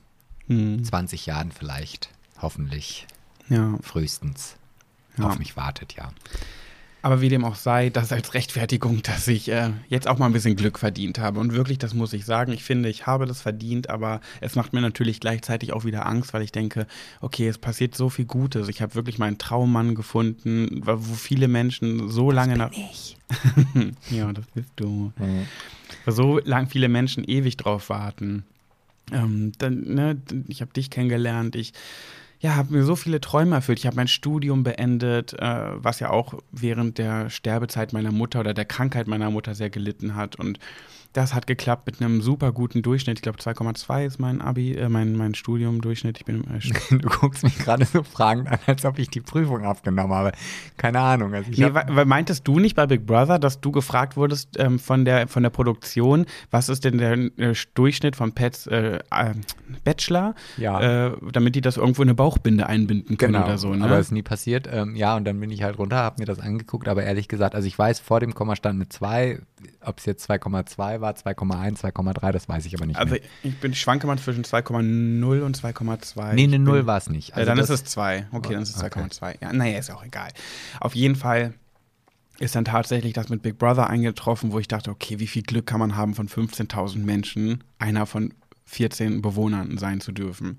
hm. 20 Jahren vielleicht, hoffentlich ja. frühestens ja. auf mich wartet, ja. Aber wie dem auch sei, das als Rechtfertigung, dass ich äh, jetzt auch mal ein bisschen Glück verdient habe. Und wirklich, das muss ich sagen, ich finde, ich habe das verdient, aber es macht mir natürlich gleichzeitig auch wieder Angst, weil ich denke, okay, es passiert so viel Gutes. Ich habe wirklich meinen Traummann gefunden, wo viele Menschen so lange nach. Ich. ja, das bist du. Mhm. So lang viele Menschen ewig drauf warten. Ähm, dann, ne, ich habe dich kennengelernt, ich ja, habe mir so viele Träume erfüllt. Ich habe mein Studium beendet, äh, was ja auch während der Sterbezeit meiner Mutter oder der Krankheit meiner Mutter sehr gelitten hat. Und Das hat geklappt mit einem super guten Durchschnitt. Ich glaube 2,2 ist mein Abi, äh, mein, mein Studium-Durchschnitt. Ich bin im, äh, Du guckst mich gerade so fragend an, als ob ich die Prüfung abgenommen habe. Keine Ahnung. Also Nee, weil, meintest du nicht bei Big Brother, dass du gefragt wurdest ähm, von, der, von der Produktion, was ist denn der äh, Durchschnitt von Pets äh, äh, Bachelor, Ja. äh, damit die das irgendwo in eine Bauchbinde einbinden können Genau, oder so. Ne? aber ist nie passiert. Ähm, ja, und dann bin ich halt runter, habe mir das angeguckt, aber ehrlich gesagt, also ich weiß, vor dem Komma stand eine 2, ob es jetzt 2,2 war, 2,1, 2,3, das weiß ich aber nicht also mehr. ich bin schwanke mal zwischen 2,0 und 2,2. Nee, eine Ich 0 bin- war es nicht. äh, Also dann das- ist es 2. Okay, dann ist es Okay. 2,2. Ja, naja, ist auch egal. Auf jeden Fall ist dann tatsächlich das mit Big Brother eingetroffen, wo ich dachte, okay, wie viel Glück kann man haben, von 15.000 Menschen einer von 14 Bewohnern sein zu dürfen.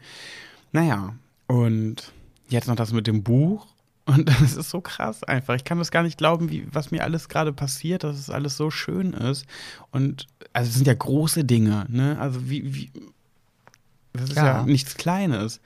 Naja, und jetzt noch das mit dem Buch. Und das ist so krass einfach. Ich kann das gar nicht glauben, wie, was mir alles gerade passiert, dass es alles so schön ist. Und also es sind ja große Dinge, ne? Also wie, wie das ist ja, Ja. nichts Kleines.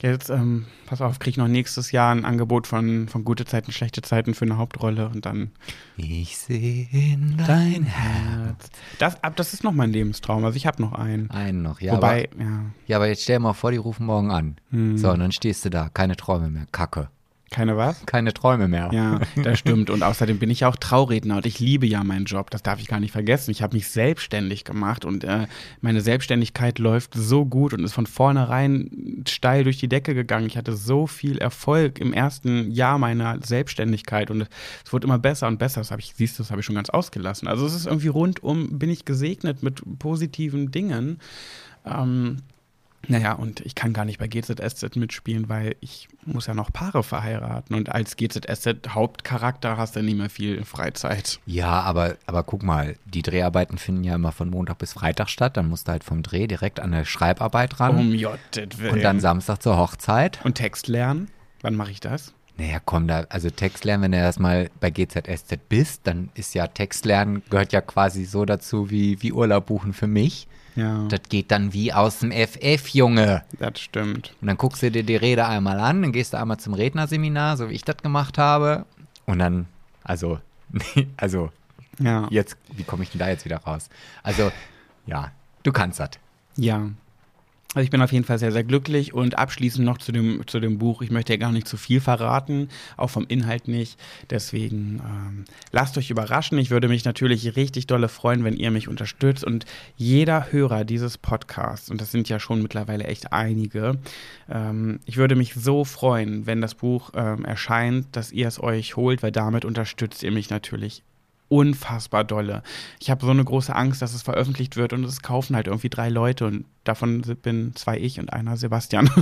Jetzt, ähm, pass auf, krieg ich noch nächstes Jahr ein Angebot von, von gute Zeiten, schlechte Zeiten für eine Hauptrolle und dann Ich sehe in dein Herz. Das, ab, das ist noch mein Lebenstraum. Also ich habe noch einen. Einen noch, ja. Wobei, aber, ja, ja, aber jetzt stell dir mal vor, die rufen morgen an. Hm. So, und dann stehst du da, keine Träume mehr, Kacke. Keine was? Keine Träume mehr. Ja, das stimmt. Und außerdem bin ich ja auch Trauredner und ich liebe ja meinen Job. Das darf ich gar nicht vergessen. Ich habe mich selbstständig gemacht und äh, meine Selbstständigkeit läuft so gut und ist von vornherein steil durch die Decke gegangen. Ich hatte so viel Erfolg im ersten Jahr meiner Selbstständigkeit und es wurde immer besser und besser. Das habe ich, siehst du, das habe ich schon ganz ausgelassen. Also es ist irgendwie rundum, bin ich gesegnet mit positiven Dingen. Ähm, naja, und ich kann gar nicht bei GZSZ mitspielen, weil ich muss ja noch Paare verheiraten. Und als GZSZ-Hauptcharakter hast du nie mehr viel Freizeit. Ja, aber, aber guck mal, die Dreharbeiten finden ja immer von Montag bis Freitag statt. Dann musst du halt vom Dreh direkt an der Schreibarbeit ran. Um Jottet Willen. und dann Samstag zur Hochzeit. Und Text lernen? Wann mache ich das? Naja, komm, da, also Text lernen, wenn du erstmal bei GZSZ bist, dann ist ja Text lernen, gehört ja quasi so dazu wie, wie Urlaub buchen für mich. Ja, Das geht dann wie aus dem FF, Junge. das stimmt. Und dann guckst du dir die Rede einmal an, dann gehst du einmal zum Rednerseminar, so wie ich das gemacht habe. Und dann, also, also, Ja. jetzt, wie komme ich denn da jetzt wieder raus? Also, ja, du kannst das. Ja. Also ich bin auf jeden Fall sehr, sehr glücklich und abschließend noch zu dem, zu dem Buch. Ich möchte ja gar nicht zu viel verraten, auch vom Inhalt nicht. Deswegen ähm, lasst euch überraschen. Ich würde mich natürlich richtig dolle freuen, wenn ihr mich unterstützt und jeder Hörer dieses Podcasts, und das sind ja schon mittlerweile echt einige, ähm, ich würde mich so freuen, wenn das Buch ähm, erscheint, dass ihr es euch holt, weil damit unterstützt ihr mich natürlich unfassbar dolle. Ich habe so eine große Angst, dass es veröffentlicht wird und es kaufen halt irgendwie drei Leute und davon bin zwei ich und einer Sebastian.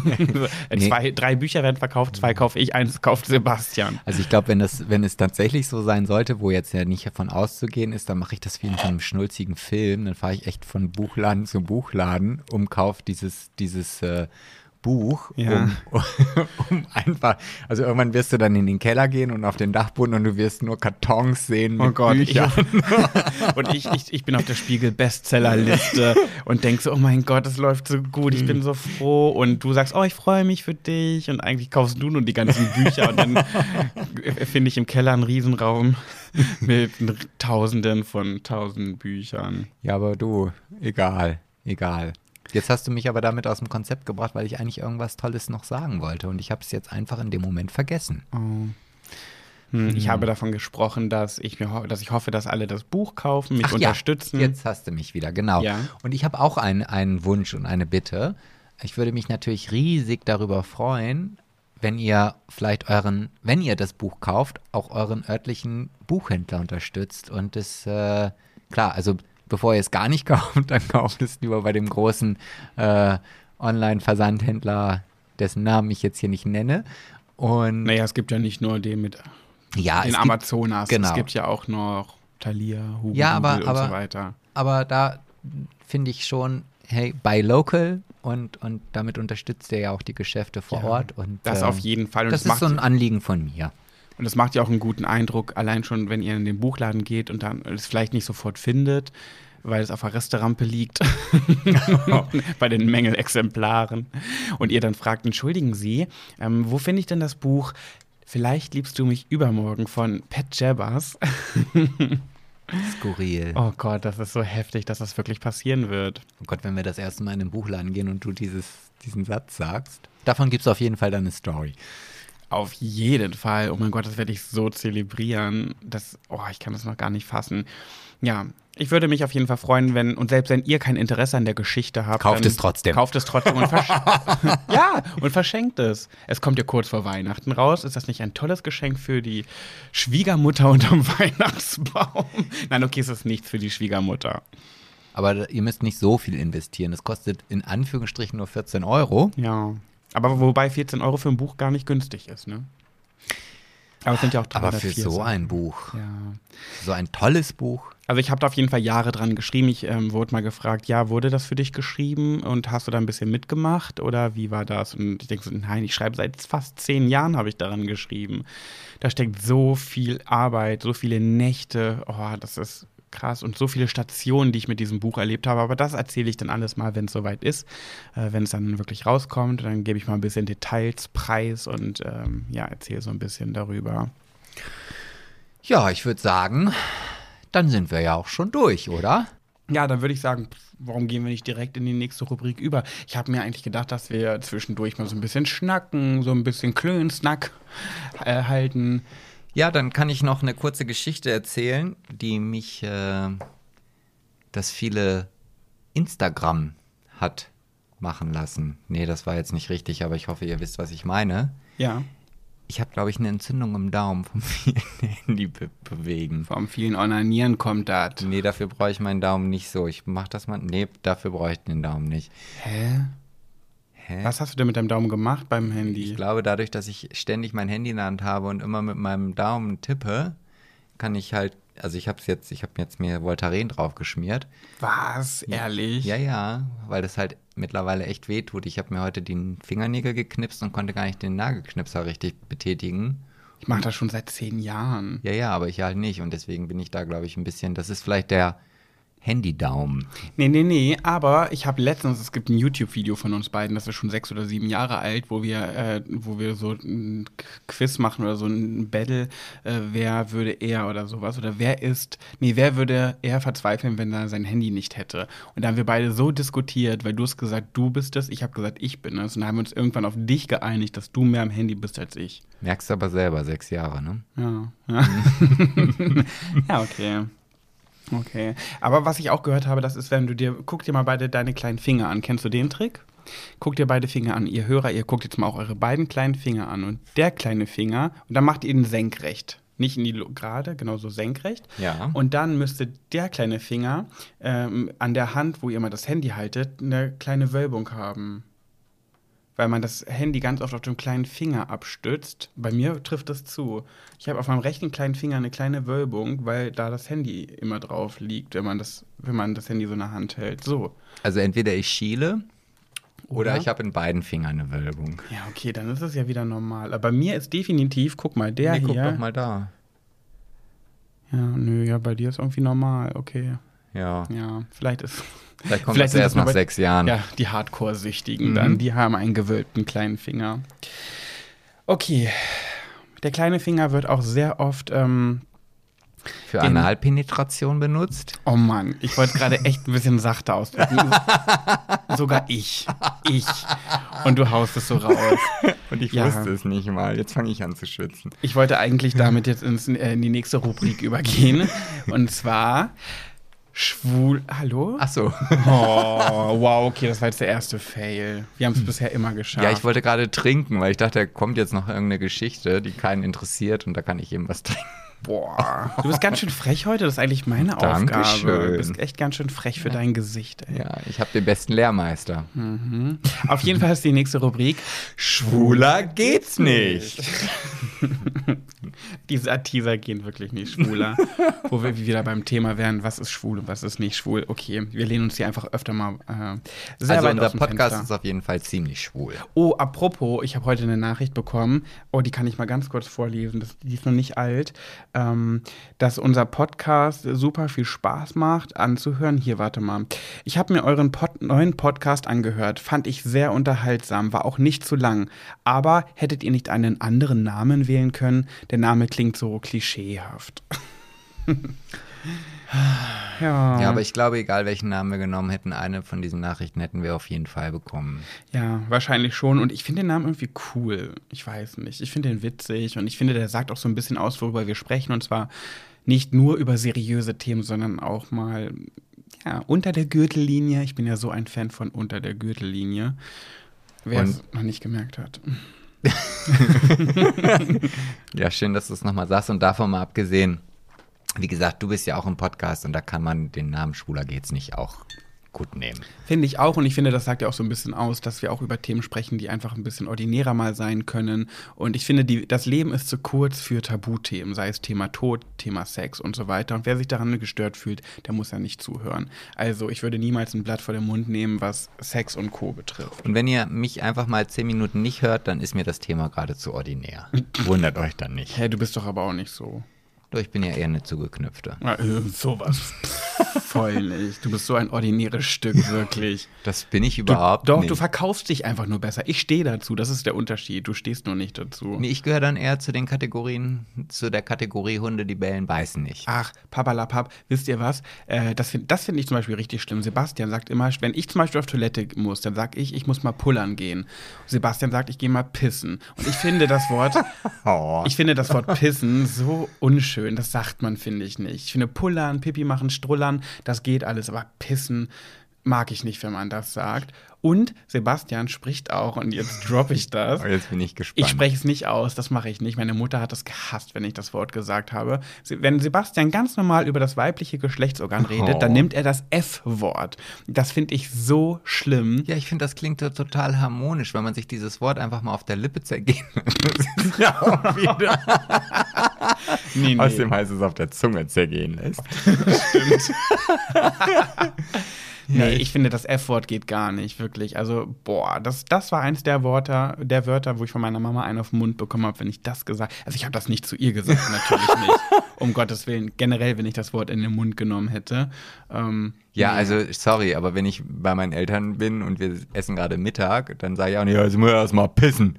Nee. zwei, drei Bücher werden verkauft, zwei kaufe ich, eins kauft Sebastian. Also ich glaube, wenn das, wenn es tatsächlich so sein sollte, wo jetzt ja nicht davon auszugehen ist, dann mache ich das wie in so einem schnulzigen Film. Dann fahre ich echt von Buchladen zu Buchladen um Kauf dieses, dieses äh, Buch, Ja. um, um einfach, also irgendwann wirst du dann in den Keller gehen und auf den Dachboden und du wirst nur Kartons sehen mit Oh Gott, ich, Büchern. und ich, ich, ich bin auf der Spiegel-Bestsellerliste und denke so, oh mein Gott, es läuft so gut, ich bin so froh. Und du sagst, oh, ich freue mich für dich. Und eigentlich kaufst du nur die ganzen Bücher. Und dann finde ich im Keller einen Riesenraum mit Tausenden von tausend Büchern. Ja, aber du, egal, egal. Jetzt hast du mich aber damit aus dem Konzept gebracht, weil ich eigentlich irgendwas Tolles noch sagen wollte und ich habe es jetzt einfach in dem Moment vergessen. Oh. Hm, Ich habe davon gesprochen, dass ich, mir dass ich hoffe, dass alle das Buch kaufen, mich Ach unterstützen. Ja, jetzt hast du mich wieder, genau. Ja. Und ich habe auch einen, einen Wunsch und eine Bitte. Ich würde mich natürlich riesig darüber freuen, wenn ihr vielleicht euren, wenn ihr das Buch kauft, auch euren örtlichen Buchhändler unterstützt. Und es, äh, klar, also bevor ihr es gar nicht kauft, dann kauft es lieber bei dem großen äh, Online-Versandhändler, dessen Namen ich jetzt hier nicht nenne. Und Naja, es gibt ja nicht nur den mit ja, den es gibt, Amazonas. genau. Es gibt ja auch noch Thalia, Hugo Ja, aber- und aber- so weiter. aber da finde ich schon, hey, buy local und, und damit unterstützt ihr ja auch die Geschäfte vor Ja, Ort. Und, Das äh, auf jeden Fall. Und Das es ist macht, so ein Anliegen von mir. Und es macht ja auch einen guten Eindruck, allein schon, wenn ihr in den Buchladen geht und dann es vielleicht nicht sofort findet, weil es auf der Resterampe liegt, bei den Mängelexemplaren. Und ihr dann fragt, entschuldigen Sie, ähm, wo finde ich denn das Buch Vielleicht liebst du mich übermorgen von Pat Jabbers? Skurril. Oh Gott, das ist so heftig, dass das wirklich passieren wird. Oh Gott, wenn wir das erste Mal in den Buchladen gehen und du dieses, diesen Satz sagst. Davon gibt es auf jeden Fall dann eine Story. Auf jeden Fall. Oh mein Gott, das werde ich so zelebrieren. Das, oh, ich kann das noch gar nicht fassen. Ja, ich würde mich auf jeden Fall freuen, wenn, und selbst wenn ihr kein Interesse an der Geschichte habt, Kauft es trotzdem. Kauft es trotzdem und, ja, und verschenkt es. Es kommt ja kurz vor Weihnachten raus. Ist das nicht ein tolles Geschenk für die Schwiegermutter unterm Weihnachtsbaum? Nein, okay, es ist nichts für die Schwiegermutter. Aber ihr müsst nicht so viel investieren. Es kostet in Anführungsstrichen nur 14 Euro. Ja. Aber wobei 14 Euro für ein Buch gar nicht günstig ist, ne? Aber es sind ja auch Aber für 304 so ein Buch, Ja. so ein tolles Buch. Also ich habe da auf jeden Fall Jahre dran geschrieben. Ich ähm, wurde mal gefragt, ja, wurde das für dich geschrieben und hast du da ein bisschen mitgemacht oder wie war das? Und ich denke so, nein, ich schreibe seit fast zehn Jahren habe ich daran geschrieben. Da steckt so viel Arbeit, so viele Nächte. Oh, das ist krass und so viele Stationen, die ich mit diesem Buch erlebt habe. Aber das erzähle ich dann alles mal, wenn es soweit ist, äh, wenn es dann wirklich rauskommt. Dann gebe ich mal ein bisschen Details preis und ähm, ja, erzähle so ein bisschen darüber. Ja, ich würde sagen, dann sind wir ja auch schon durch, oder? Ja, dann würde ich sagen, warum gehen wir nicht direkt in die nächste Rubrik über? Ich habe mir eigentlich gedacht, dass wir zwischendurch mal so ein bisschen schnacken, so ein bisschen Klönsnack äh, halten. Ja, dann kann ich noch eine kurze Geschichte erzählen, die mich äh, das viele Instagram hat machen lassen. Nee, das war jetzt nicht richtig, aber ich hoffe, ihr wisst, was ich meine. Ja, Ich habe, glaube ich, eine Entzündung im Daumen vom vielen Handy be bewegen. vom vielen Onanieren kommt das. Nee, dafür brauche ich meinen Daumen nicht so. Ich mach das mal. Nee, dafür brauche ich den Daumen nicht. Hä? Hä? Was hast du denn mit deinem Daumen gemacht beim Handy? Ich glaube, dadurch, dass ich ständig mein Handy in der Hand habe und immer mit meinem Daumen tippe, kann ich halt, also ich habe es jetzt, ich habe jetzt mir Voltaren drauf geschmiert. Was? Ehrlich? Ja, ja, weil das halt mittlerweile echt weh tut. Ich habe mir heute die Fingernägel geknipst und konnte gar nicht den Nagelknipser richtig betätigen. Ich mache das schon seit zehn Jahren. Ja, ja, aber ich halt nicht und deswegen bin ich da, glaube ich, ein bisschen, das ist vielleicht der Handy-Daumen. Nee, nee, nee, aber ich habe letztens, es gibt ein YouTube-Video von uns beiden, das ist schon sechs oder sieben Jahre alt, wo wir, äh, wo wir so ein Quiz machen oder so ein Battle, äh, wer würde er oder sowas oder wer ist, nee, wer würde eher verzweifeln, wenn er sein Handy nicht hätte. Und da haben wir beide so diskutiert, weil du hast gesagt, du bist es, ich habe gesagt, ich bin es. Und da haben wir uns irgendwann auf dich geeinigt, dass du mehr am Handy bist als ich. Merkst du aber selber, sechs Jahre, ne? Ja. Ja, ja okay. Okay. Aber was ich auch gehört habe, das ist, wenn du dir, guck dir mal beide deine kleinen Finger an. Kennst du den Trick? Guckt ihr beide Finger an. Ihr Hörer, ihr guckt jetzt mal auch eure beiden kleinen Finger an. Und der kleine Finger, und dann macht ihr ihn senkrecht. Nicht in die gerade, genau so senkrecht. Ja. Und dann müsste der kleine Finger ähm, an der Hand, wo ihr mal das Handy haltet, eine kleine Wölbung haben. Weil man das Handy ganz oft auf dem kleinen Finger abstützt. Bei mir trifft das zu. Ich habe auf meinem rechten kleinen Finger eine kleine Wölbung, weil da das Handy immer drauf liegt, wenn man das, wenn man das Handy so in der Hand hält. So. Also entweder ich schiele oder, Oder? ich habe in beiden Fingern eine Wölbung. Ja, okay, dann ist es ja wieder normal. Aber bei mir ist definitiv, guck mal, der nee, guck hier. doch mal da. Ja, nö, ja, bei dir ist irgendwie normal. Okay. Ja. Ja, vielleicht ist. Vielleicht kommt Vielleicht das erst das nach sechs Jahren. Ja, die Hardcore-Süchtigen Mhm. dann, die haben einen gewölbten kleinen Finger. Okay. Der kleine Finger wird auch sehr oft, ähm, Für Analpenetration benutzt. oh Mann, ich wollte gerade echt ein bisschen sachter ausdrücken. Sogar ich. Ich. Und du haust es so raus. Und ich Ja. wusste es nicht mal. Jetzt fange ich an zu schwitzen. Ich wollte eigentlich damit jetzt ins, äh, in die nächste Rubrik übergehen. Und zwar schwul. Hallo? Ach so. Oh, wow, okay, das war jetzt der erste Fail. Wir haben es bisher immer geschafft. Ja, ich wollte gerade trinken, weil ich dachte, da kommt jetzt noch irgendeine Geschichte, die keinen interessiert und da kann ich eben was trinken. Boah, du bist ganz schön frech heute. Das ist eigentlich meine Aufgabe. Dankeschön. Du bist echt ganz schön frech für dein Gesicht. Ey. Ja, ich habe den besten Lehrmeister. Mhm. Auf jeden Fall ist die nächste Rubrik Schwuler geht's nicht. Diese Teaser gehen wirklich nicht schwuler. Wo wir wieder beim Thema wären, was ist schwul und was ist nicht schwul. Okay, wir lehnen uns hier einfach öfter mal äh, sehr Also weit unser Podcast Fenster. ist auf jeden Fall ziemlich schwul. Oh, apropos, ich habe heute eine Nachricht bekommen. Oh, die kann ich mal ganz kurz vorlesen. Das, die ist noch nicht alt. Ähm, dass unser Podcast super viel Spaß macht anzuhören. Hier, warte mal. Ich habe mir euren Pod neuen Podcast angehört. Fand ich sehr unterhaltsam. War auch nicht zu lang. Aber hättet ihr nicht einen anderen Namen wählen können? Der Name klingt so klischeehaft. Ja. Ja, aber ich glaube, egal welchen Namen wir genommen hätten, eine von diesen Nachrichten hätten wir auf jeden Fall bekommen. Ja, wahrscheinlich schon. Und ich finde den Namen irgendwie cool. Ich weiß nicht. Ich finde den witzig und ich finde, der sagt auch so ein bisschen aus, worüber wir sprechen. Und zwar nicht nur über seriöse Themen, sondern auch mal ja, unter der Gürtellinie. Ich bin ja so ein Fan von unter der Gürtellinie. Wer es noch nicht gemerkt hat. Ja, schön, dass du es nochmal sagst. Und davon mal abgesehen, wie gesagt, du bist ja auch im Podcast und da kann man den Namen Schwuler geht's nicht auch gut nehmen. Finde ich auch und ich finde, das sagt ja auch so ein bisschen aus, dass wir auch über Themen sprechen, die einfach ein bisschen ordinärer mal sein können. Und ich finde, die, das Leben ist zu kurz für Tabuthemen, sei es Thema Tod, Thema Sex und so weiter. Und wer sich daran gestört fühlt, der muss ja nicht zuhören. Also ich würde niemals ein Blatt vor den Mund nehmen, was Sex und Co. betrifft. Und wenn ihr mich einfach mal zehn Minuten nicht hört, dann ist mir das Thema gerade zu ordinär. Wundert euch dann nicht. Hä, du bist doch aber auch nicht so. Doch, ich bin ja eher eine zugeknüpfte. Ja, äh, sowas. Voll nicht. Du bist so ein ordinäres Stück, wirklich. Das bin ich Du, überhaupt doch, nicht. du verkaufst dich einfach nur besser. Ich stehe dazu, das ist der Unterschied. Du stehst nur nicht dazu. Nee, ich gehöre dann eher zu den Kategorien, zu der Kategorie Hunde, die bellen, beißen nicht. Ach, papalapap, wisst ihr was? Äh, das finde das find ich zum Beispiel richtig schlimm. Sebastian sagt immer, wenn ich zum Beispiel auf Toilette muss, dann sag ich, ich muss mal pullern gehen. Sebastian sagt, ich gehe mal pissen. Und ich finde das Wort, Oh. ich finde das Wort pissen so unschön. Das sagt man, finde ich nicht. Ich finde pullern, Pipi machen, strullern, das geht alles, aber pissen mag ich nicht, wenn man das sagt. Und Sebastian spricht auch, und jetzt droppe ich das. Oh, jetzt bin ich gespannt. Ich spreche es nicht aus, das mache ich nicht. Meine Mutter hat es gehasst, wenn ich das Wort gesagt habe. Wenn Sebastian ganz normal über das weibliche Geschlechtsorgan redet, Oh. dann nimmt er das F-Wort. Das finde ich so schlimm. Ja, ich finde, das klingt total harmonisch, wenn man sich dieses Wort einfach mal auf der Lippe zergehen lässt. ja, wieder. Nee, nee. Außerdem heißt es auf der Zunge zergehen lässt. nee, ich finde, das F-Wort geht gar nicht, wirklich. Also, boah, das, das war eins der Wörter, der Wörter, wo ich von meiner Mama einen auf den Mund bekommen habe, wenn ich das gesagt Also, ich habe das nicht zu ihr gesagt, natürlich nicht. Um Gottes Willen. Generell, wenn ich das Wort in den Mund genommen hätte. Ähm, Ja, nee. also sorry, aber wenn ich bei meinen Eltern bin und wir essen gerade Mittag, dann sage ich auch nicht, ja, jetzt muss ich erstmal pissen.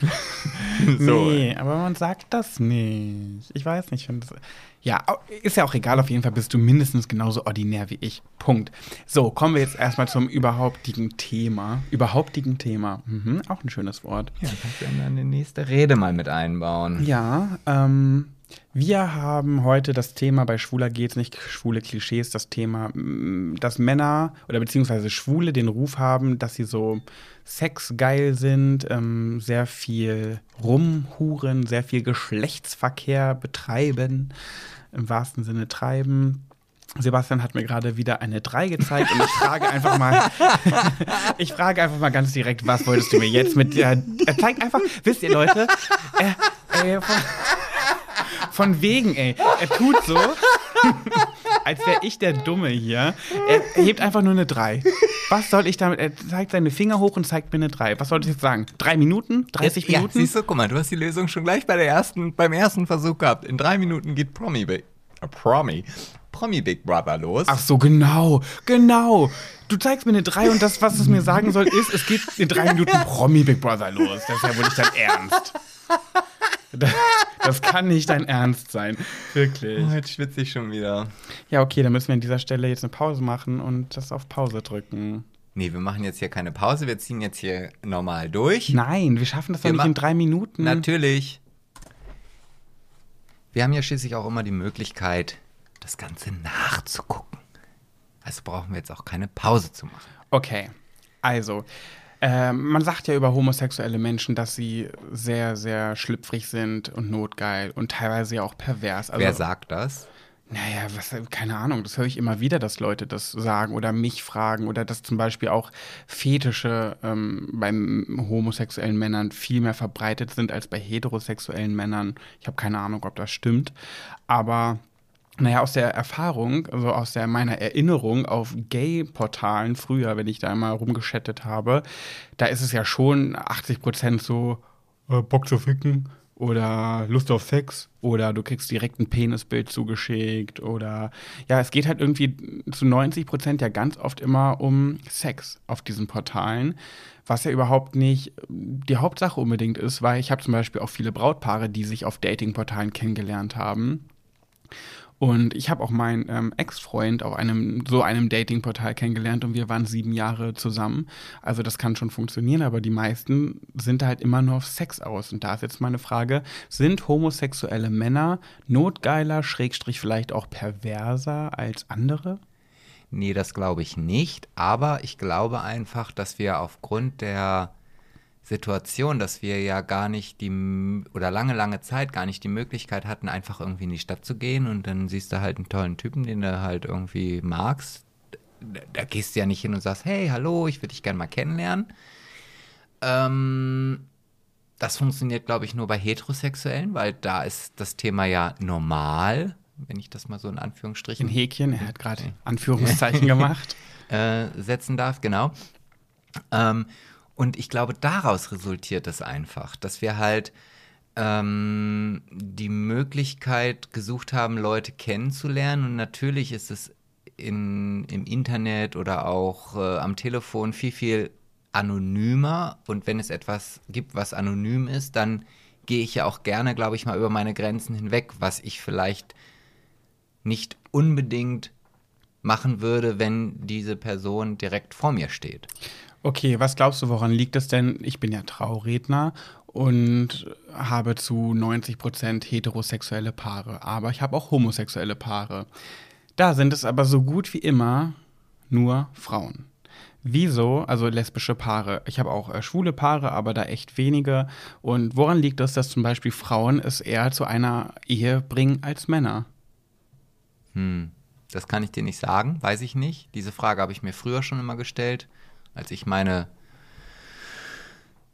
so. Nee, aber man sagt das nicht. Ich weiß nicht. Das, ja, ist ja auch egal. Auf jeden Fall bist du mindestens genauso ordinär wie ich. Punkt. So, kommen wir jetzt erstmal zum überhauptigen Thema. Überhauptigen Thema. Mhm, auch ein schönes Wort. Ja, kannst du dann eine nächste Rede mal mit einbauen. Ja, ähm, wir haben heute das Thema, bei Schwuler geht's nicht, schwule Klischees, das Thema, mm, dass Männer oder beziehungsweise Schwule den Ruf haben, dass sie so sexgeil sind, ähm, sehr viel rumhuren, sehr viel Geschlechtsverkehr betreiben, im wahrsten Sinne treiben. Sebastian hat mir gerade wieder eine 3 gezeigt und ich frage einfach mal, ich frage einfach mal ganz direkt, was wolltest du mir jetzt mit der, er zeigt einfach, wisst ihr Leute, er, ey, von, wegen, ey, er tut so, als wäre ich der Dumme hier. Er hebt einfach nur eine 3. Was soll ich damit, er zeigt seine Finger hoch und zeigt mir eine 3. Was soll ich jetzt sagen? Drei Minuten? 30 ja, Minuten? siehst du, guck mal, du hast die Lösung schon gleich bei der ersten, beim ersten Versuch gehabt. In drei Minuten geht Promi äh, Promi, Promi Big Brother los. Ach so, genau, genau. Du zeigst mir eine 3 und das, was es mir sagen soll, ist, es geht in drei Minuten Promi Big Brother los. Das ist ja wohl nicht dein Ernst. Das, das kann nicht dein Ernst sein. Wirklich. Oh, jetzt schwitze ich schon wieder. Ja, okay, dann müssen wir an dieser Stelle jetzt eine Pause machen und das auf Pause drücken. Nee, wir machen jetzt hier keine Pause, wir ziehen jetzt hier normal durch. Nein, wir schaffen das doch Wir nicht ma- in drei Minuten. Natürlich. Wir haben ja schließlich auch immer die Möglichkeit, das Ganze nachzugucken. Also brauchen wir jetzt auch keine Pause zu machen. Okay, also, äh, man sagt ja über homosexuelle Menschen, dass sie sehr, sehr schlüpfrig sind und notgeil und teilweise ja auch pervers. Also, Wer sagt das? Naja, was, keine Ahnung, das höre ich immer wieder, dass Leute das sagen oder mich fragen oder dass zum Beispiel auch Fetische ähm, beim homosexuellen Männern viel mehr verbreitet sind als bei heterosexuellen Männern. Ich habe keine Ahnung, ob das stimmt, aber naja, aus der Erfahrung, also aus der meiner Erinnerung auf Gay-Portalen früher, wenn ich da mal rumgeschattet habe, da ist es ja schon 80 Prozent so äh, Bock zu ficken oder Lust auf Sex oder du kriegst direkt ein Penisbild zugeschickt oder ja, es geht halt irgendwie zu 90 Prozent ja ganz oft immer um Sex auf diesen Portalen, was ja überhaupt nicht die Hauptsache unbedingt ist, weil ich habe zum Beispiel auch viele Brautpaare, die sich auf Datingportalen kennengelernt haben. Und ich habe auch meinen ähm, Ex-Freund auf einem so einem Dating-Portal kennengelernt und wir waren sieben Jahre zusammen. Also das kann schon funktionieren, aber die meisten sind halt immer nur auf Sex aus. Und da ist jetzt meine Frage: Sind homosexuelle Männer notgeiler, Schrägstrich vielleicht auch perverser als andere? Nee, das glaube ich nicht. Aber ich glaube einfach, dass wir aufgrund der Situation, dass wir ja gar nicht die oder lange, lange Zeit gar nicht die Möglichkeit hatten, einfach irgendwie in die Stadt zu gehen und dann siehst du halt einen tollen Typen, den du halt irgendwie magst. Da, da gehst du ja nicht hin und sagst, hey, hallo, ich würde dich gerne mal kennenlernen. Ähm, das funktioniert, glaube ich, nur bei Heterosexuellen, weil da ist das Thema ja normal, wenn ich das mal so in Anführungsstrichen. In Häkchen, er hat gerade Anführungszeichen gemacht. Äh, setzen darf, genau. Ähm, und ich glaube, daraus resultiert es einfach, dass wir halt ähm, die Möglichkeit gesucht haben, Leute kennenzulernen. Und natürlich ist es in, im Internet oder auch äh, am Telefon viel, viel anonymer. Und wenn es etwas gibt, was anonym ist, dann gehe ich ja auch gerne, glaube ich, mal über meine Grenzen hinweg, was ich vielleicht nicht unbedingt machen würde, wenn diese Person direkt vor mir steht. Okay, was glaubst du, woran liegt es denn? Ich bin ja Trauredner und habe zu 90 Prozent heterosexuelle Paare, aber ich habe auch homosexuelle Paare. Da sind es aber so gut wie immer nur Frauen. Wieso? Also lesbische Paare. Ich habe auch äh, schwule Paare, aber da echt wenige. Und woran liegt es, dass zum Beispiel Frauen es eher zu einer Ehe bringen als Männer? Hm, das kann ich dir nicht sagen, weiß ich nicht. Diese Frage habe ich mir früher schon immer gestellt als ich meine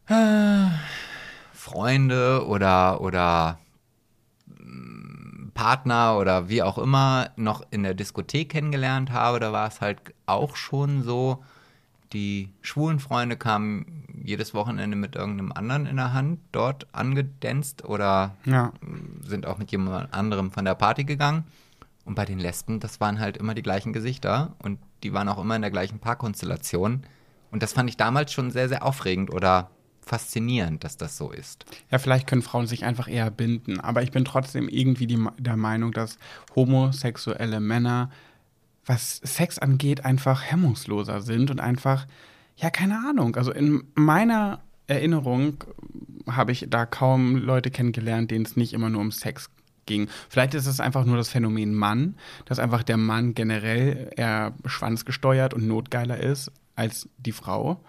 äh, Freunde oder, oder mm, Partner oder wie auch immer noch in der Diskothek kennengelernt habe, da war es halt auch schon so, die schwulen Freunde kamen jedes Wochenende mit irgendeinem anderen in der Hand dort angedänzt oder ja. sind auch mit jemand anderem von der Party gegangen. Und bei den Lesben, das waren halt immer die gleichen Gesichter und die waren auch immer in der gleichen Paarkonstellation. Und das fand ich damals schon sehr, sehr aufregend oder faszinierend, dass das so ist. Ja, vielleicht können Frauen sich einfach eher binden. Aber ich bin trotzdem irgendwie die, der Meinung, dass homosexuelle Männer, was Sex angeht, einfach hemmungsloser sind und einfach, ja, keine Ahnung. Also in meiner Erinnerung habe ich da kaum Leute kennengelernt, denen es nicht immer nur um Sex ging. Vielleicht ist es einfach nur das Phänomen Mann, dass einfach der Mann generell eher schwanzgesteuert und notgeiler ist als die Frau.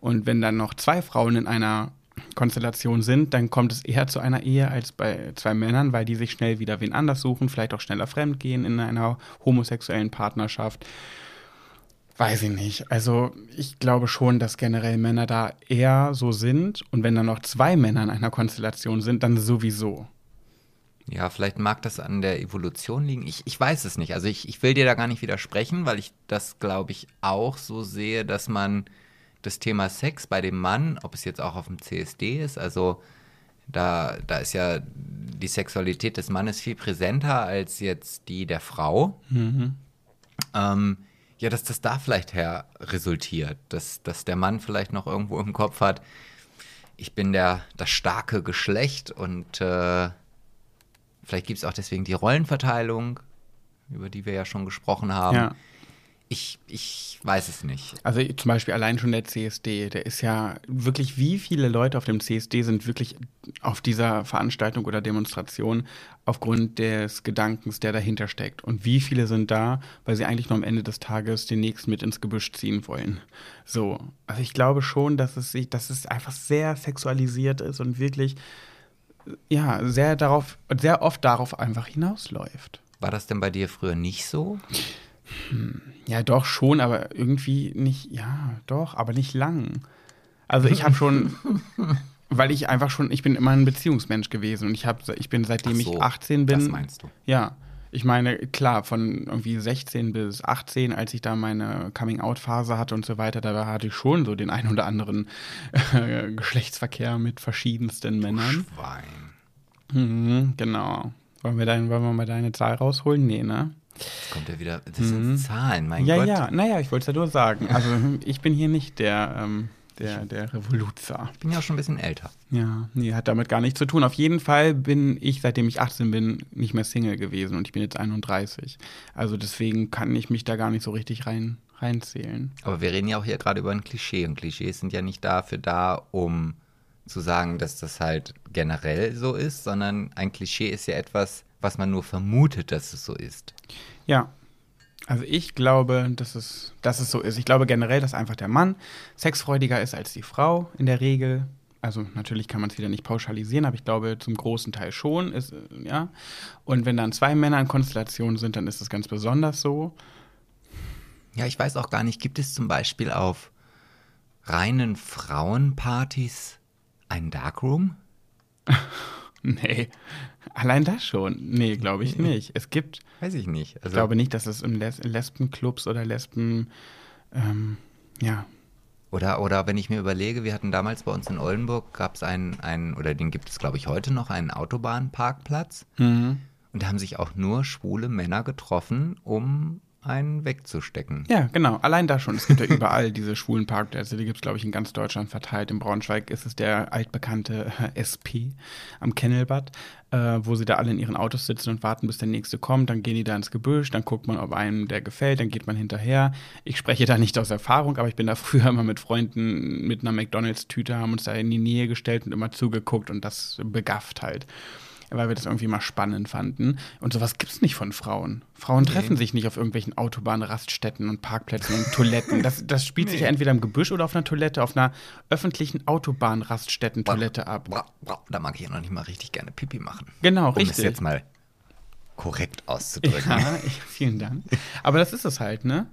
Und wenn dann noch zwei Frauen in einer Konstellation sind, dann kommt es eher zu einer Ehe als bei zwei Männern, weil die sich schnell wieder wen anders suchen, vielleicht auch schneller fremdgehen in einer homosexuellen Partnerschaft. Weiß ich nicht. Also ich glaube schon, dass generell Männer da eher so sind. Und wenn dann noch zwei Männer in einer Konstellation sind, dann sowieso. Ja, vielleicht mag das an der Evolution liegen. Ich, ich weiß es nicht. Also ich, ich will dir da gar nicht widersprechen, weil ich das, glaube ich, auch so sehe, dass man das Thema Sex bei dem Mann, ob es jetzt auch auf dem CSD ist, also da, da ist ja die Sexualität des Mannes viel präsenter als jetzt die der Frau. Mhm. Ähm, ja, dass das da vielleicht her resultiert, dass, dass der Mann vielleicht noch irgendwo im Kopf hat, ich bin der, das starke Geschlecht und äh, Vielleicht gibt es auch deswegen die Rollenverteilung, über die wir ja schon gesprochen haben. Ja. Ich, ich weiß es nicht. Also zum Beispiel allein schon der CSD, der ist ja wirklich, wie viele Leute auf dem CSD sind wirklich auf dieser Veranstaltung oder Demonstration aufgrund des Gedankens, der dahinter steckt. Und wie viele sind da, weil sie eigentlich nur am Ende des Tages den nächsten mit ins Gebüsch ziehen wollen. So, also ich glaube schon, dass es sich, dass es einfach sehr sexualisiert ist und wirklich ja, sehr darauf, sehr oft darauf einfach hinausläuft. War das denn bei dir früher nicht so? Hm, ja, doch schon, aber irgendwie nicht, ja, doch, aber nicht lang. Also ich habe schon, weil ich einfach schon, ich bin immer ein Beziehungsmensch gewesen und ich habe, ich bin seitdem so, ich 18 bin. Das meinst du? Ja, ich meine, klar, von irgendwie 16 bis 18, als ich da meine Coming-out-Phase hatte und so weiter, da hatte ich schon so den ein oder anderen äh, Geschlechtsverkehr mit verschiedensten Männern. Schwein. Mhm, genau. Wollen wir, dein, wollen wir mal deine Zahl rausholen? Nee, ne? Jetzt kommt ja wieder, das sind mhm. Zahlen, mein ja, Gott. Ja, ja, naja, ich wollte es ja nur sagen. Also ich bin hier nicht der ähm, Der, der Revoluzer. Ich bin ja auch schon ein bisschen älter. Ja, nee, hat damit gar nichts zu tun. Auf jeden Fall bin ich, seitdem ich 18 bin, nicht mehr Single gewesen und ich bin jetzt 31. Also deswegen kann ich mich da gar nicht so richtig rein, reinzählen. Aber wir reden ja auch hier gerade über ein Klischee und Klischees sind ja nicht dafür da, um zu sagen, dass das halt generell so ist, sondern ein Klischee ist ja etwas, was man nur vermutet, dass es so ist. Ja. Also ich glaube, dass es, dass es so ist. Ich glaube generell, dass einfach der Mann sexfreudiger ist als die Frau in der Regel. Also natürlich kann man es wieder nicht pauschalisieren, aber ich glaube zum großen Teil schon. Ist, äh, ja. Und wenn dann zwei Männer in Konstellation sind, dann ist es ganz besonders so. Ja, ich weiß auch gar nicht, gibt es zum Beispiel auf reinen Frauenpartys einen Darkroom? Nee, allein das schon. Nee, glaube ich nicht. Es gibt, Weiß ich nicht. ich Also, glaube nicht, dass es in Les Lesbenclubs oder Lesben, ähm, ja, Oder, oder wenn ich mir überlege, wir hatten damals bei uns in Oldenburg, gab es einen, einen, oder den gibt es glaube ich heute noch, einen Autobahnparkplatz. Und da haben sich auch nur schwule Männer getroffen, um einen wegzustecken. Ja, genau. Allein da schon. Es gibt ja überall diese schwulen Parkplätze. Die gibt es, glaube ich, in ganz Deutschland verteilt. In Braunschweig ist es der altbekannte äh, SP am Kennelbad, äh, wo sie da alle in ihren Autos sitzen und warten, bis der nächste kommt. Dann gehen die da ins Gebüsch, dann guckt man, ob einem der gefällt, dann geht man hinterher. Ich spreche da nicht aus Erfahrung, aber ich bin da früher immer mit Freunden mit einer McDonalds-Tüte, haben uns da in die Nähe gestellt und immer zugeguckt und das begafft halt weil wir das irgendwie mal spannend fanden. Und sowas gibt es nicht von Frauen. Frauen treffen sich nicht auf irgendwelchen Autobahnraststätten und Parkplätzen und Toiletten. Das, das spielt sich ja entweder im Gebüsch oder auf einer Toilette, auf einer öffentlichen Autobahnraststätten-Toilette ab. Bra, bra, Da mag ich ja noch nicht mal richtig gerne Pipi machen. Genau, Um richtig. es jetzt mal korrekt auszudrücken. Ja, vielen Dank. Aber das ist es halt, ne?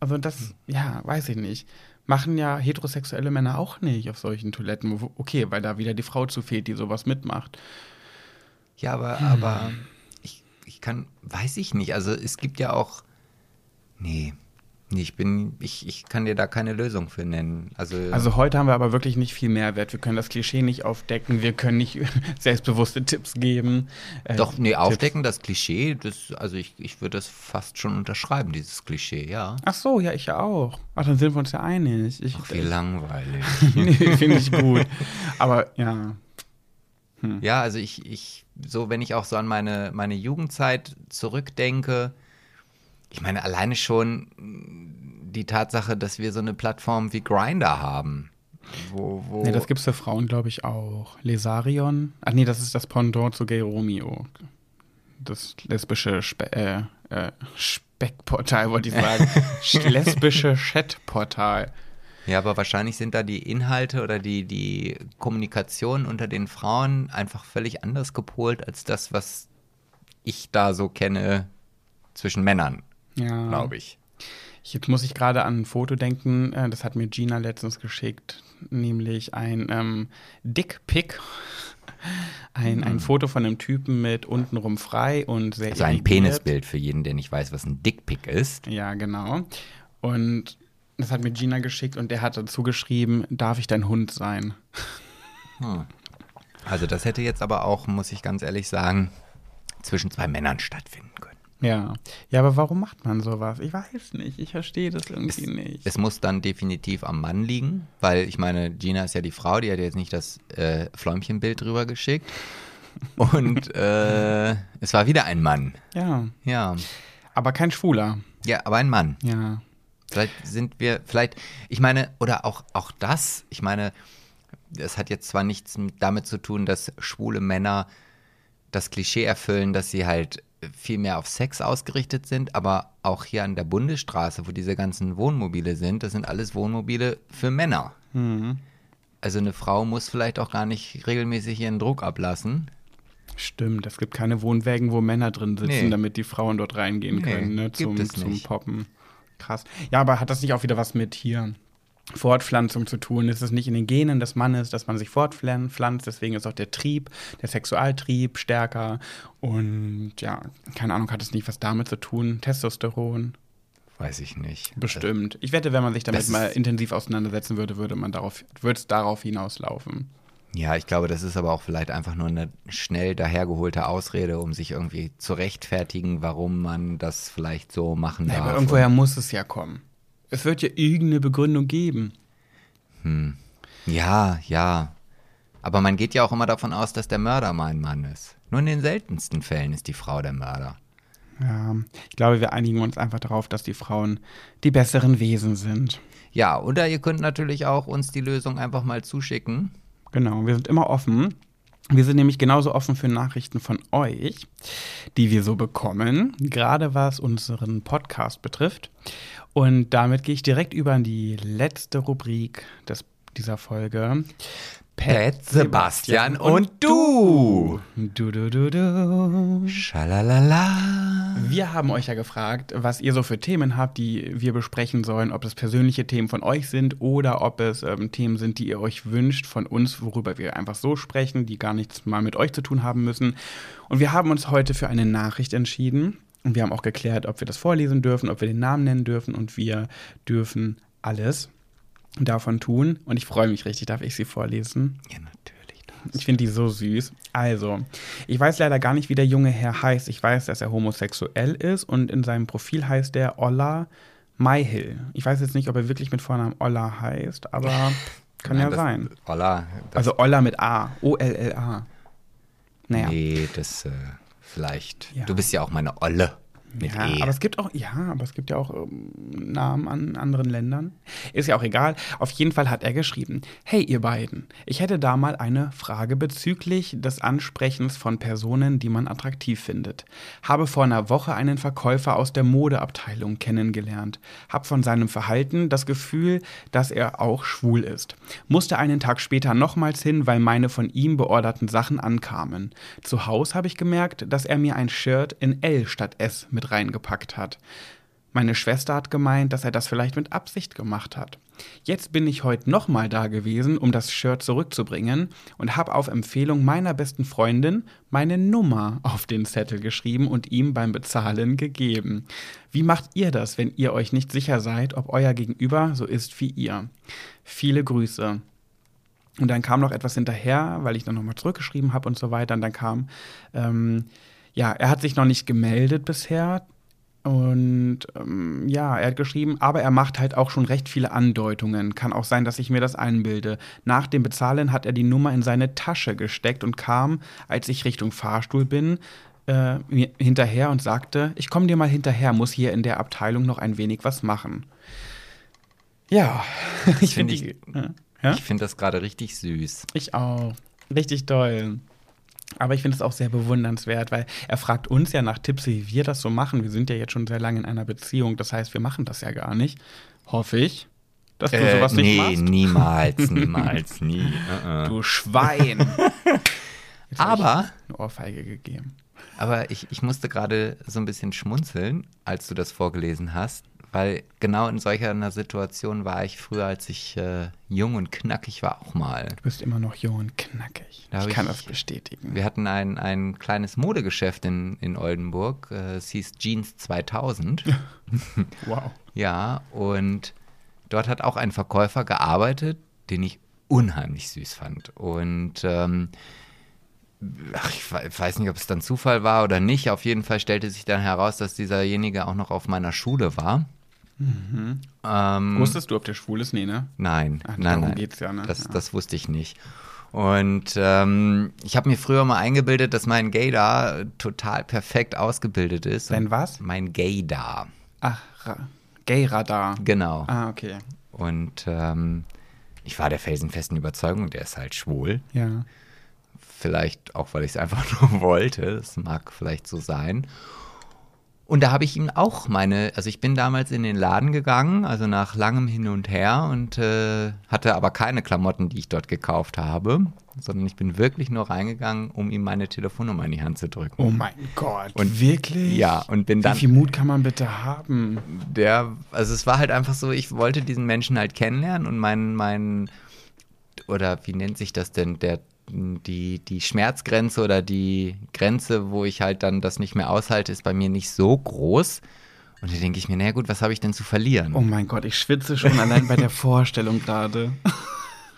Also das, ja, weiß ich nicht. Machen ja heterosexuelle Männer auch nicht auf solchen Toiletten. Wo- Okay, weil da wieder die Frau zu fehlt, die sowas mitmacht. Ja, aber, aber ich, ich kann, weiß ich nicht. Also es gibt ja auch, nee, nee ich bin, ich, ich kann dir da keine Lösung für nennen. Also, Also heute haben wir aber wirklich nicht viel Mehrwert. Wir können das Klischee nicht aufdecken, wir können nicht selbstbewusste Tipps geben. Äh, doch, nee, Tipps. aufdecken, das Klischee, das, also ich, ich würde das fast schon unterschreiben, dieses Klischee, ja. Ach so, ja, ich ja auch. Ach, dann sind wir uns ja einig. Ich, Ach, wie langweilig. nee, finde ich gut. Aber ja, Ja, also ich, ich, so wenn ich auch so an meine, meine Jugendzeit zurückdenke, ich meine, alleine schon mh, die Tatsache, dass wir so eine Plattform wie Grinder haben. Wo, wo nee, das gibt's für Frauen, glaube ich, auch. Lesarion. Ach nee, das ist das Pendant zu Gay Romeo. Das lesbische Spe äh, äh, Speckportal, wollte ich sagen. Sch- lesbische Chatportal. Ja, aber wahrscheinlich sind da die Inhalte oder die, die Kommunikation unter den Frauen einfach völlig anders gepolt als das, was ich da so kenne zwischen Männern, Ja. glaube ich. Jetzt muss ich gerade an ein Foto denken, äh, das hat mir Gina letztens geschickt, nämlich ein ähm, Dickpick. Ein, ein Foto von einem Typen mit untenrum frei und sehr. Also ein irrigiert. Penisbild für jeden, der nicht weiß, was ein Dickpick ist. Ja, genau. Und das hat mir Gina geschickt und der hat dazu geschrieben, darf ich dein Hund sein? Also das hätte jetzt aber auch, muss ich ganz ehrlich sagen, zwischen zwei Männern stattfinden können. Ja. Ja, aber warum macht man sowas? Ich weiß nicht. Ich verstehe das irgendwie nicht. Es muss dann definitiv am Mann liegen, weil ich meine, Gina ist ja die Frau, die hat jetzt nicht das äh, Fläumchenbild drüber geschickt. Und äh, es war wieder ein Mann. ja. Ja. Aber kein Schwuler. Ja, aber ein Mann. Ja. Vielleicht sind wir, vielleicht, ich meine, oder auch, auch das, ich meine, das hat jetzt zwar nichts damit zu tun, dass schwule Männer das Klischee erfüllen, dass sie halt viel mehr auf Sex ausgerichtet sind, aber auch hier an der Bundesstraße, wo diese ganzen Wohnmobile sind, das sind alles Wohnmobile für Männer. Also eine Frau muss vielleicht auch gar nicht regelmäßig ihren Druck ablassen. Stimmt, es gibt keine Wohnwägen, wo Männer drin sitzen, Nee. damit die Frauen dort reingehen Nee, können, ne, zum, zum. Poppen. Krass. Ja, aber hat das nicht auch wieder was mit hier Fortpflanzung zu tun? Ist es nicht in den Genen des Mannes, dass man sich fortpflanzt? Deswegen ist auch der Trieb, der Sexualtrieb stärker. Und ja, keine Ahnung, hat es nicht was damit zu tun? Testosteron? Weiß ich nicht. Bestimmt. Ich wette, wenn man sich damit Das mal intensiv auseinandersetzen würde, würde man darauf, würde es darauf hinauslaufen. Ja, ich glaube, das ist aber auch vielleicht einfach nur eine schnell dahergeholte Ausrede, um sich irgendwie zu rechtfertigen, warum man das vielleicht so machen Ja, darf. aber irgendwoher muss es ja kommen. Es wird ja irgendeine Begründung geben. Ja, ja. Aber man geht ja auch immer davon aus, dass der Mörder mein Mann ist. Nur in den seltensten Fällen ist die Frau der Mörder. Ja, ich glaube, wir einigen uns einfach darauf, dass die Frauen die besseren Wesen sind. Ja, oder ihr könnt natürlich auch uns die Lösung einfach mal zuschicken. Genau, wir sind immer offen. Wir sind nämlich genauso offen für Nachrichten von euch, die wir so bekommen, gerade was unseren Podcast betrifft. Und damit gehe ich direkt über in die letzte Rubrik des, dieser Folge. Pet, Sebastian und du. Du, du, du, du. Schalalala. Wir haben euch ja gefragt, was ihr so für Themen habt, die wir besprechen sollen, ob es persönliche Themen von euch sind oder ob es ähm, Themen sind, die ihr euch wünscht von uns, worüber wir einfach so sprechen, die gar nichts mal mit euch zu tun haben müssen. Und wir haben uns heute für eine Nachricht entschieden. Und wir haben auch geklärt, ob wir das vorlesen dürfen, ob wir den Namen nennen dürfen und wir dürfen alles davon tun. Und ich freue mich richtig, darf ich sie vorlesen? Ja, natürlich. Ich finde die so süß. Also, ich weiß leider gar nicht, wie der junge Herr heißt. Ich weiß, dass er homosexuell ist und in seinem Profil heißt er Olla Mayhill. Ich weiß jetzt nicht, ob er wirklich mit Vornamen Olla heißt, aber kann Nein, ja das- sein. Olla. Also Olla mit A. O-L-L-A. Naja. Nee, das äh, vielleicht. Ja. Du bist ja auch meine Olle. Ja, E. aber es gibt auch, ja, aber es gibt ja auch ähm, Namen an anderen Ländern. Ist ja auch egal. Auf jeden Fall hat er geschrieben: Hey, ihr beiden, ich hätte da mal eine Frage bezüglich des Ansprechens von Personen, die man attraktiv findet. Habe vor einer Woche einen Verkäufer aus der Modeabteilung kennengelernt. Hab von seinem Verhalten das Gefühl, dass er auch schwul ist. Musste einen Tag später nochmals hin, weil meine von ihm beorderten Sachen ankamen. Zu Hause habe ich gemerkt, dass er mir ein Shirt in L statt S mit reingepackt hat. Meine Schwester hat gemeint, dass er das vielleicht mit Absicht gemacht hat. Jetzt bin ich heute nochmal da gewesen, um das Shirt zurückzubringen und habe auf Empfehlung meiner besten Freundin meine Nummer auf den Zettel geschrieben und ihm beim Bezahlen gegeben. Wie macht ihr das, wenn ihr euch nicht sicher seid, ob euer Gegenüber so ist wie ihr? Viele Grüße. Und dann kam noch etwas hinterher, weil ich dann nochmal zurückgeschrieben habe und so weiter. Und dann kam, ähm, ja, er hat sich noch nicht gemeldet bisher. Und ähm, ja, er hat geschrieben, aber er macht halt auch schon recht viele Andeutungen. Kann auch sein, dass ich mir das einbilde. Nach dem Bezahlen hat er die Nummer in seine Tasche gesteckt und kam, als ich Richtung Fahrstuhl bin, äh, mir hinterher und sagte, ich komme dir mal hinterher, muss hier in der Abteilung noch ein wenig was machen. Ja, ich finde find die. Ja? Ja? Ich finde das gerade richtig süß. Ich auch. Richtig toll. Aber ich finde es auch sehr bewundernswert, weil er fragt uns ja nach Tipps, wie wir das so machen. Wir sind ja jetzt schon sehr lange in einer Beziehung. Das heißt, wir machen das ja gar nicht. Hoffe ich, dass du Äh, sowas nee, nicht machst. niemals, niemals, nie. Äh. Du Schwein. Jetzt Aber, eine Ohrfeige gegeben. aber ich, ich musste gerade so ein bisschen schmunzeln, als du das vorgelesen hast, weil genau in solcher einer Situation war ich früher, als ich äh, jung und knackig war, auch mal. Du bist immer noch jung und knackig. Da ich kann ich- das bestätigen. Wir hatten ein, ein kleines Modegeschäft in, in Oldenburg, äh, es hieß Jeans 2000. Wow. Ja, und dort hat auch ein Verkäufer gearbeitet, den ich unheimlich süß fand. Und ähm, ach, ich we- weiß nicht, ob es dann Zufall war oder nicht. Auf jeden Fall stellte sich dann heraus, dass dieserjenige auch noch auf meiner Schule war. Ähm, Wusstest du, ob der schwul ist? Nee, ne? Nein, Ach, nein, darum nein. geht's ja, ne? Das, Ja. das wusste ich nicht. Und ähm, ich habe mir früher mal eingebildet, dass mein Gaydar total perfekt ausgebildet ist. Dein was? Mein Gaydar, Ach, Ra Gay-Radar. genau. Ah, okay. Und ähm, ich war der felsenfesten Überzeugung, der ist halt schwul. Ja. Vielleicht auch, weil ich es einfach nur wollte. Das mag vielleicht so sein. Und da habe ich ihm auch meine, also ich bin damals in den Laden gegangen, also nach langem Hin und Her und äh, hatte aber keine Klamotten, die ich dort gekauft habe, sondern ich bin wirklich nur reingegangen, um ihm meine Telefonnummer in die Hand zu drücken. Oh mein Gott. Und- wirklich? Ja, und bin Wie dann viel Mut kann man bitte haben? der, also es war halt einfach so, ich wollte diesen Menschen halt kennenlernen und mein, mein, oder wie nennt sich das denn, der, die, die Schmerzgrenze oder die Grenze, wo ich halt dann das nicht mehr aushalte, ist bei mir nicht so groß. Und da denke ich mir, naja gut, was habe ich denn zu verlieren? Oh mein Gott, ich schwitze schon allein bei der Vorstellung gerade.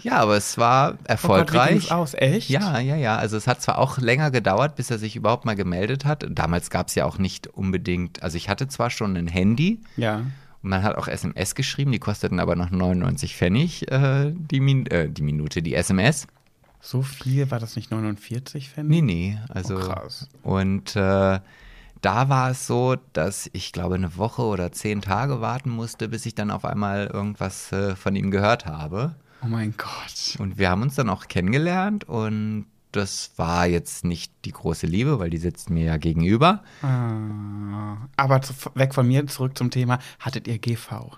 Ja, aber es war Oh Gott, erfolgreich. aus? Echt? Ja, ja, ja. Also es hat zwar auch länger gedauert, bis er sich überhaupt mal gemeldet hat. Damals gab es ja auch nicht unbedingt, also ich hatte zwar schon ein Handy Ja. Und man hat auch SMS geschrieben, die kosteten aber noch 99 Pfennig äh, die, Min äh, die Minute, die SMS. So viel war das nicht 49 Pfennig? Nee, nee. Also, Oh, krass. Und äh, da war es so, dass ich glaube eine Woche oder zehn Tage warten musste, bis ich dann auf einmal irgendwas äh, von ihm gehört habe. Oh mein Gott. Und wir haben uns dann auch kennengelernt und das war jetzt nicht die große Liebe, weil die sitzt mir ja gegenüber. Ah. Aber zu, weg von mir, zurück zum Thema. Hattet ihr GV?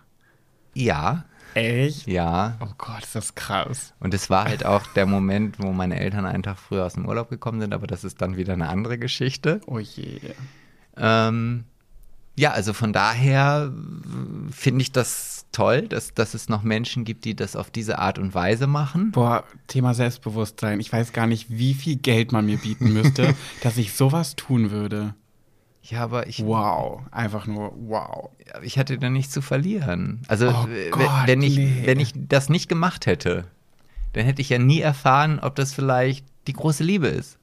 Ja, Echt? ja. Oh Gott, ist das krass. Und es war halt auch der Moment, wo meine Eltern einen Tag früher aus dem Urlaub gekommen sind, aber das ist dann wieder eine andere Geschichte. Oh je. Ähm, ja, also von daher äh, finde ich das toll, dass, dass es noch Menschen gibt, die das auf diese Art und Weise machen. Boah, Thema Selbstbewusstsein. Ich weiß gar nicht, wie viel Geld man mir bieten müsste, dass ich sowas tun würde. Ja, aber ich, Wow. Einfach nur wow. ich hatte da nichts zu verlieren. Also Oh Gott, wenn, ich, nee. wenn ich das nicht gemacht hätte, dann hätte ich ja nie erfahren, ob das vielleicht die große Liebe ist.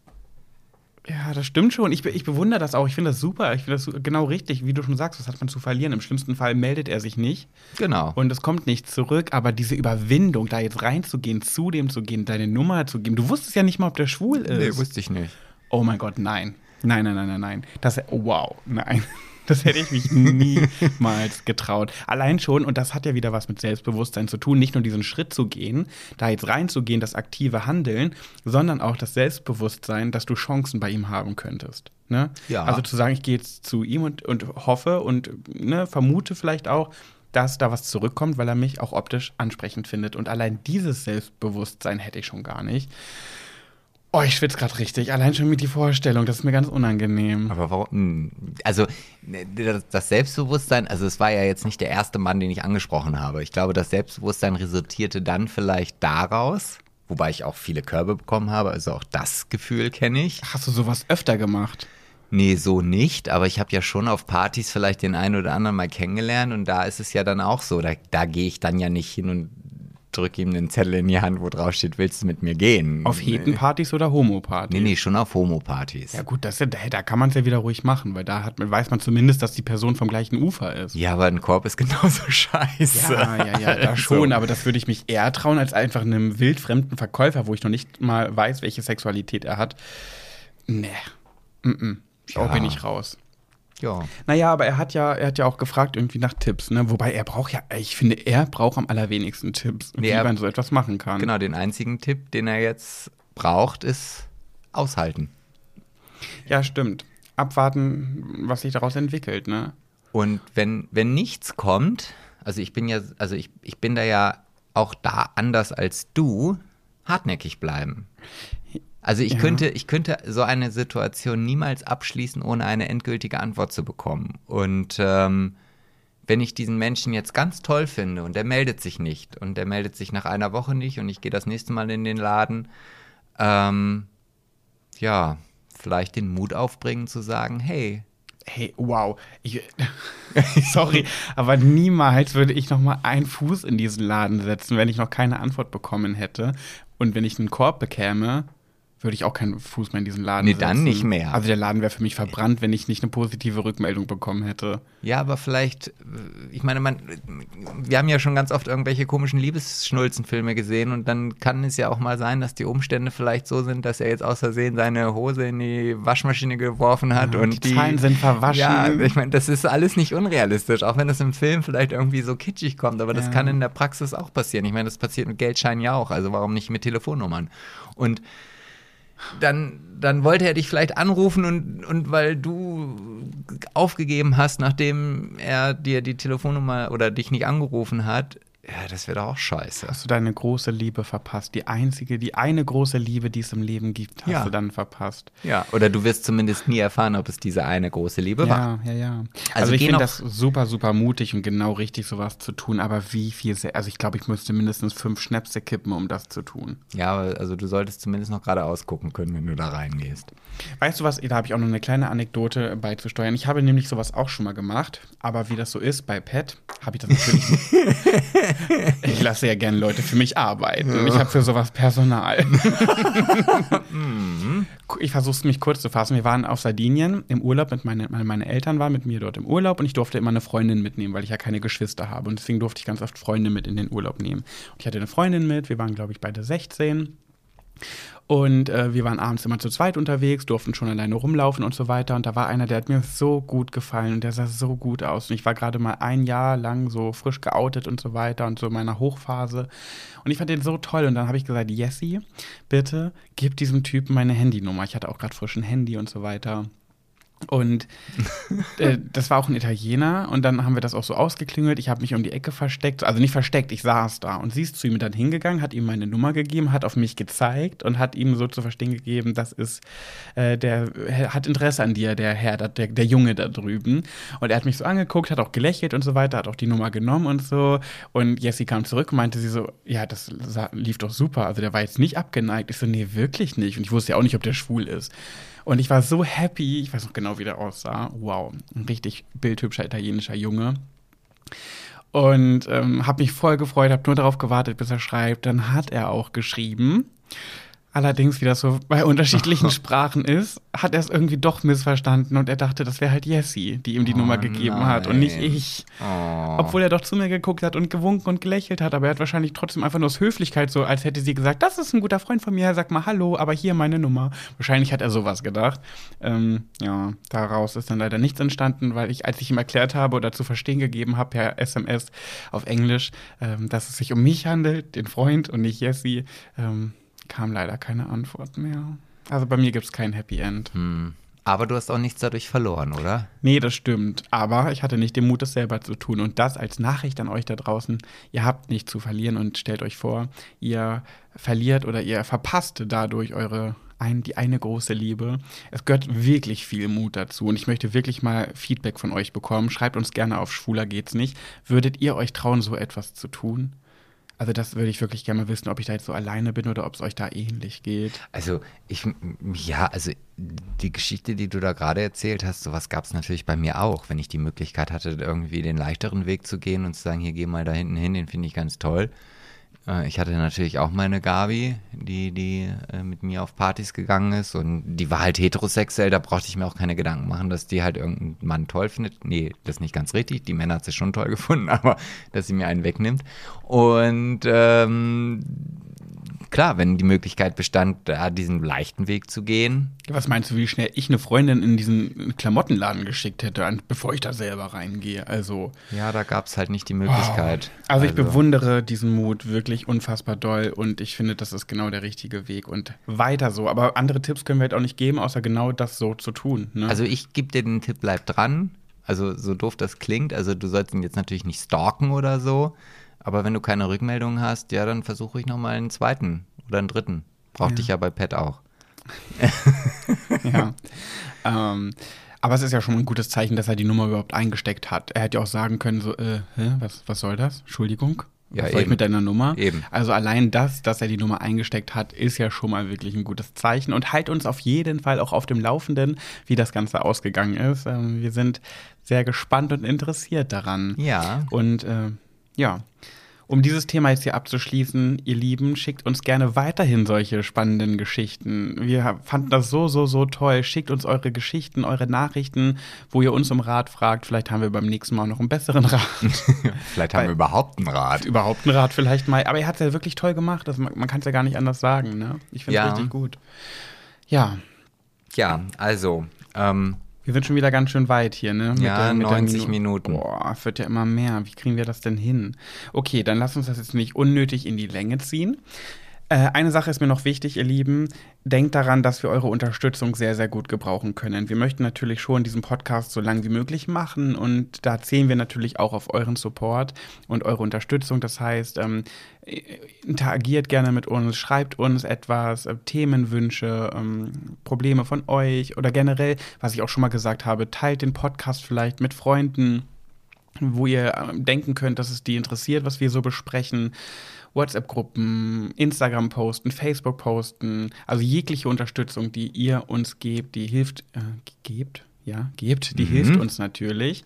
Ja, das stimmt schon. Ich, ich bewundere das auch. Ich finde das super. Ich finde das genau richtig. Wie du schon sagst, was hat man zu verlieren? Im schlimmsten Fall meldet er sich nicht Genau. und es kommt nicht zurück. Aber diese Überwindung, da jetzt reinzugehen, zu dem zu gehen, deine Nummer zu geben. Du wusstest ja nicht mal, ob der schwul ist. nee, wusste ich nicht. Oh mein Gott, nein. Nein, nein, nein, nein, nein. Das, oh, wow, nein. Das hätte ich mich niemals getraut. Allein schon, und das hat ja wieder was mit Selbstbewusstsein zu tun, nicht nur diesen Schritt zu gehen, da jetzt reinzugehen, das aktive Handeln, sondern auch das Selbstbewusstsein, dass du Chancen bei ihm haben könntest. Ne? Ja. Also zu sagen, ich gehe jetzt zu ihm und, und hoffe und ne, vermute vielleicht auch, dass da was zurückkommt, weil er mich auch optisch ansprechend findet. Und allein dieses Selbstbewusstsein hätte ich schon gar nicht. Oh, ich schwitze gerade richtig. Allein schon mit die Vorstellung, das ist mir ganz unangenehm. Aber warum? hm, Also, ne, das- das Selbstbewusstsein, also es war ja jetzt nicht der erste Mann, den ich angesprochen habe. Ich glaube, das Selbstbewusstsein resultierte dann vielleicht daraus, wobei ich auch viele Körbe bekommen habe, also auch das Gefühl kenne ich. Hast du sowas öfter gemacht? Nee, so nicht, aber ich habe ja schon auf Partys vielleicht den einen oder anderen mal kennengelernt und da ist es ja dann auch so, da, da gehe ich dann ja nicht hin und drücke ihm einen Zettel in die Hand, wo drauf steht, willst du mit mir gehen? Auf Hetenpartys oder Homopartys? Nee, nee, schon auf Homo-Partys. Ja gut, das, da, da kann man es ja wieder ruhig machen, weil da hat weiß man zumindest, dass die Person vom gleichen Ufer ist. Ja, aber ein Korb ist genauso scheiße. Ja, ja, ja, da schon, aber das würde ich mich eher trauen, als einfach einem wildfremden Verkäufer, wo ich noch nicht mal weiß, welche Sexualität er hat. Nee. Mm -mm. Da Ja. bin ich raus. Ja. Naja, aber er hat ja, er hat ja auch gefragt irgendwie nach Tipps, ne? Wobei er braucht ja, ich finde, er braucht am allerwenigsten Tipps, Nee, wie er- man so etwas machen kann. Genau, den einzigen Tipp, den er jetzt braucht, ist aushalten. Ja, stimmt. Abwarten, was sich daraus entwickelt, ne? Und wenn, wenn nichts kommt, also ich bin ja, also ich, ich bin da ja auch da anders als du, hartnäckig bleiben. Also ich Ja. könnte, ich könnte so eine Situation niemals abschließen, ohne eine endgültige Antwort zu bekommen. Und ähm, wenn ich diesen Menschen jetzt ganz toll finde und der meldet sich nicht und der meldet sich nach einer Woche nicht und ich gehe das nächste Mal in den Laden, ähm, ja, vielleicht den Mut aufbringen zu sagen, hey, Hey, wow. Ich, sorry, aber niemals würde ich noch mal einen Fuß in diesen Laden setzen, wenn ich noch keine Antwort bekommen hätte. Und wenn ich einen Korb bekäme, würde ich auch keinen Fuß mehr in diesen Laden Nee, setzen. dann nicht mehr. Also der Laden wäre für mich verbrannt, wenn ich nicht eine positive Rückmeldung bekommen hätte. Ja, aber vielleicht, äh, ich meine, man, wir haben ja schon ganz oft irgendwelche komischen Liebesschnulzenfilme gesehen und dann kann es ja auch mal sein, dass die Umstände vielleicht so sind, dass er jetzt aus Versehen seine Hose in die Waschmaschine geworfen hat Ja, und die Zahlen sind verwaschen. Ja, ich meine, das ist alles nicht unrealistisch, auch wenn das im Film vielleicht irgendwie so kitschig kommt, aber das Ja. kann in der Praxis auch passieren. Ich meine, das passiert mit Geldscheinen ja auch, also warum nicht mit Telefonnummern? Und dann, dann wollte er dich vielleicht anrufen und, und weil du aufgegeben hast, nachdem er dir die Telefonnummer oder dich nicht angerufen hat, ja, das wäre doch auch scheiße. Hast du deine große Liebe verpasst? Die einzige, die eine große Liebe, die es im Leben gibt, hast Ja. du dann verpasst. Ja, oder du wirst zumindest nie erfahren, ob es diese eine große Liebe war. Ja, ja, ja. Also, Also ich finde das super, super mutig und genau richtig, sowas zu tun. Aber wie viel, also ich glaube, ich müsste mindestens fünf Schnäpse kippen, um das zu tun. Ja, also du solltest zumindest noch geradeaus gucken können, wenn du da reingehst. Weißt du was, da habe ich auch noch eine kleine Anekdote beizusteuern. Ich habe nämlich sowas auch schon mal gemacht, aber wie das so ist bei Pet, habe ich das natürlich ich lasse ja gerne Leute für mich arbeiten. Ich habe für sowas Personal. ich versuche es mich kurz zu fassen. Wir waren auf Sardinien im Urlaub mit meine, meine Eltern waren mit mir dort im Urlaub und ich durfte immer eine Freundin mitnehmen, weil ich ja keine Geschwister habe. Und deswegen durfte ich ganz oft Freunde mit in den Urlaub nehmen. Und ich hatte eine Freundin mit, wir waren, glaube ich, beide 16. Und äh, wir waren abends immer zu zweit unterwegs, durften schon alleine rumlaufen und so weiter. Und da war einer, der hat mir so gut gefallen und der sah so gut aus. Und ich war gerade mal ein Jahr lang so frisch geoutet und so weiter und so in meiner Hochphase. Und ich fand den so toll. Und dann habe ich gesagt, Jessie, bitte gib diesem Typen meine Handynummer. Ich hatte auch gerade frisch ein Handy und so weiter. Und äh, das war auch ein Italiener und dann haben wir das auch so ausgeklingelt. Ich habe mich um die Ecke versteckt, also nicht versteckt, ich saß da und sie ist zu ihm dann hingegangen, hat ihm meine Nummer gegeben, hat auf mich gezeigt und hat ihm so zu verstehen gegeben, das ist, äh, der hat Interesse an dir, der Herr, der, der Junge da drüben. Und er hat mich so angeguckt, hat auch gelächelt und so weiter, hat auch die Nummer genommen und so. Und Jessie kam zurück und meinte sie so, ja, das lief doch super. Also der war jetzt nicht abgeneigt. Ich so, nee, wirklich nicht. Und ich wusste ja auch nicht, ob der schwul ist. Und ich war so happy, ich weiß noch genau, wie der aussah. Wow, ein richtig bildhübscher italienischer Junge. Und ähm, habe mich voll gefreut, habe nur darauf gewartet, bis er schreibt. Dann hat er auch geschrieben. Allerdings, wie das so bei unterschiedlichen Sprachen ist, hat er es irgendwie doch missverstanden und er dachte, das wäre halt Jessie, die ihm die oh, Nummer gegeben nein. hat und nicht ich. Oh. Obwohl er doch zu mir geguckt hat und gewunken und gelächelt hat, aber er hat wahrscheinlich trotzdem einfach nur aus Höflichkeit so, als hätte sie gesagt, das ist ein guter Freund von mir, sag mal Hallo, aber hier meine Nummer. Wahrscheinlich hat er sowas gedacht. Ähm, ja, daraus ist dann leider nichts entstanden, weil ich, als ich ihm erklärt habe oder zu verstehen gegeben habe per SMS auf Englisch, ähm, dass es sich um mich handelt, den Freund und nicht Jessie, ähm, kam leider keine Antwort mehr. Also bei mir gibt es kein Happy End. Hm. Aber du hast auch nichts dadurch verloren, oder? Nee, das stimmt. Aber ich hatte nicht den Mut, das selber zu tun. Und das als Nachricht an euch da draußen. Ihr habt nichts zu verlieren und stellt euch vor, ihr verliert oder ihr verpasst dadurch eure ein, die eine große Liebe. Es gehört wirklich viel Mut dazu und ich möchte wirklich mal Feedback von euch bekommen. Schreibt uns gerne auf Schwuler geht's nicht. Würdet ihr euch trauen, so etwas zu tun? Also das würde ich wirklich gerne mal wissen, ob ich da jetzt so alleine bin oder ob es euch da ähnlich geht. Also ich, ja, also die Geschichte, die du da gerade erzählt hast, sowas gab es natürlich bei mir auch. Wenn ich die Möglichkeit hatte, irgendwie den leichteren Weg zu gehen und zu sagen, hier geh mal da hinten hin, den finde ich ganz toll, ich hatte natürlich auch meine Gabi, die, die äh, mit mir auf Partys gegangen ist und die war halt heterosexuell, da brauchte ich mir auch keine Gedanken machen, dass die halt irgendeinen Mann toll findet. Nee, das ist nicht ganz richtig, die Männer hat sie schon toll gefunden, aber dass sie mir einen wegnimmt. Und ähm, klar, wenn die Möglichkeit bestand, da diesen leichten Weg zu gehen. Was meinst du, wie schnell ich eine Freundin in diesen Klamottenladen geschickt hätte, bevor ich da selber reingehe? Also. Ja, da gab es halt nicht die Möglichkeit. Wow. Also, ich also. bewundere diesen Mut wirklich unfassbar doll und ich finde, das ist genau der richtige Weg und weiter so. Aber andere Tipps können wir halt auch nicht geben, außer genau das so zu tun. Ne? Also, ich gebe dir den Tipp, bleib dran. Also, so doof das klingt. Also, du sollst ihn jetzt natürlich nicht stalken oder so. Aber wenn du keine Rückmeldung hast, ja, dann versuche ich nochmal einen zweiten oder einen dritten. Brauchte ja. ich ja bei Pet auch. ja. ähm, aber es ist ja schon ein gutes Zeichen, dass er die Nummer überhaupt eingesteckt hat. Er hätte ja auch sagen können, so, äh, hä, was, was soll das? Entschuldigung? Ja, was soll ich mit deiner Nummer? Eben. Also allein das, dass er die Nummer eingesteckt hat, ist ja schon mal wirklich ein gutes Zeichen und halt uns auf jeden Fall auch auf dem Laufenden, wie das Ganze ausgegangen ist. Ähm, wir sind sehr gespannt und interessiert daran. Ja. Und äh, ja. Um dieses Thema jetzt hier abzuschließen, ihr Lieben, schickt uns gerne weiterhin solche spannenden Geschichten. Wir fanden das so, so, so toll. Schickt uns eure Geschichten, eure Nachrichten, wo ihr uns um Rat fragt. Vielleicht haben wir beim nächsten Mal noch einen besseren Rat. vielleicht haben Weil, wir überhaupt einen Rat. Überhaupt einen Rat vielleicht mal. Aber er hat es ja wirklich toll gemacht. Das, man, man kann es ja gar nicht anders sagen. Ne? Ich finde es ja. richtig gut. Ja. Ja, also. Ähm wir sind schon wieder ganz schön weit hier, ne? Mit ja, der, 90 Minuten. Boah, wird ja immer mehr. Wie kriegen wir das denn hin? Okay, dann lass uns das jetzt nicht unnötig in die Länge ziehen. Äh, eine Sache ist mir noch wichtig, ihr Lieben. Denkt daran, dass wir eure Unterstützung sehr, sehr gut gebrauchen können. Wir möchten natürlich schon diesen Podcast so lang wie möglich machen und da zählen wir natürlich auch auf euren Support und eure Unterstützung. Das heißt, ähm, interagiert gerne mit uns, schreibt uns etwas, äh, Themenwünsche, ähm, Probleme von euch oder generell, was ich auch schon mal gesagt habe, teilt den Podcast vielleicht mit Freunden, wo ihr äh, denken könnt, dass es die interessiert, was wir so besprechen. WhatsApp-Gruppen, Instagram posten, Facebook posten, also jegliche Unterstützung, die ihr uns gebt, die hilft, äh, gebt, ja, gebt, die mhm. hilft uns natürlich.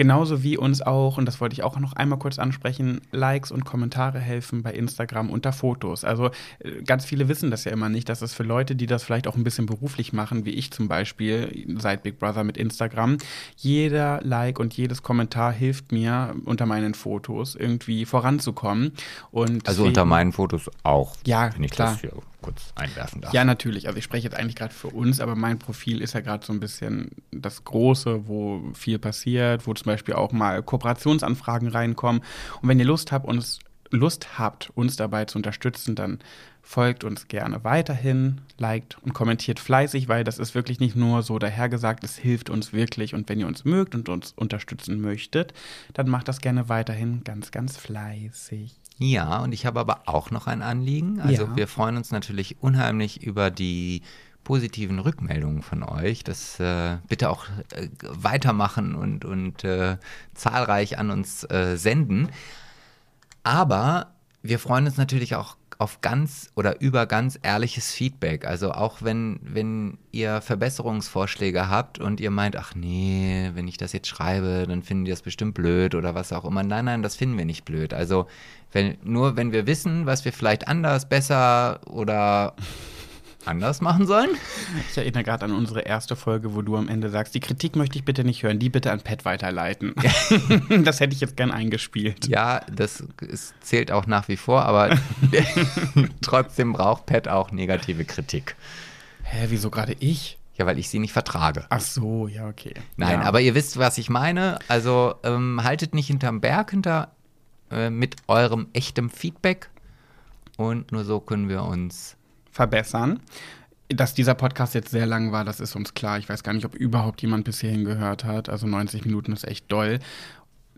Genauso wie uns auch, und das wollte ich auch noch einmal kurz ansprechen, Likes und Kommentare helfen bei Instagram unter Fotos. Also äh, ganz viele wissen das ja immer nicht, dass es für Leute, die das vielleicht auch ein bisschen beruflich machen, wie ich zum Beispiel, seit Big Brother mit Instagram, jeder Like und jedes Kommentar hilft mir unter meinen Fotos irgendwie voranzukommen. Und Also unter meinen Fotos auch. Ja, klar. das hier kurz einwerfen darf. Ja, natürlich. Also ich spreche jetzt eigentlich gerade für uns, aber mein Profil ist ja gerade so ein bisschen das Große, wo viel passiert, wo zum Beispiel auch mal Kooperationsanfragen reinkommen. Und wenn ihr Lust habt, uns Lust habt, uns dabei zu unterstützen, dann folgt uns gerne weiterhin, liked und kommentiert fleißig, weil das ist wirklich nicht nur so dahergesagt, es hilft uns wirklich. Und wenn ihr uns mögt und uns unterstützen möchtet, dann macht das gerne weiterhin ganz, ganz fleißig. Ja, und ich habe aber auch noch ein Anliegen. Also Ja. wir freuen uns natürlich unheimlich über die positiven Rückmeldungen von euch. Das äh, bitte auch äh, weitermachen und, und äh, zahlreich an uns äh, senden. Aber wir freuen uns natürlich auch auf ganz oder über ganz ehrliches Feedback. Also auch wenn, wenn ihr Verbesserungsvorschläge habt und ihr meint, ach nee, wenn ich das jetzt schreibe, dann finden die das bestimmt blöd oder was auch immer. Nein, nein, das finden wir nicht blöd. Also wenn, nur wenn wir wissen, was wir vielleicht anders, besser oder anders machen sollen. Ich erinnere gerade an unsere erste Folge, wo du am Ende sagst, die Kritik möchte ich bitte nicht hören, die bitte an Pat weiterleiten. das hätte ich jetzt gern eingespielt. Ja, das ist, zählt auch nach wie vor, aber trotzdem braucht Pat auch negative Kritik. Hä, wieso gerade ich? Ja, weil ich sie nicht vertrage. Ach so, ja, okay. Nein, ja. aber ihr wisst, was ich meine. Also ähm, haltet nicht hinterm Berg hinter äh, mit eurem echtem Feedback. Und nur so können wir uns. Verbessern. Dass dieser Podcast jetzt sehr lang war, das ist uns klar. Ich weiß gar nicht, ob überhaupt jemand bis hierhin gehört hat. Also 90 Minuten ist echt doll.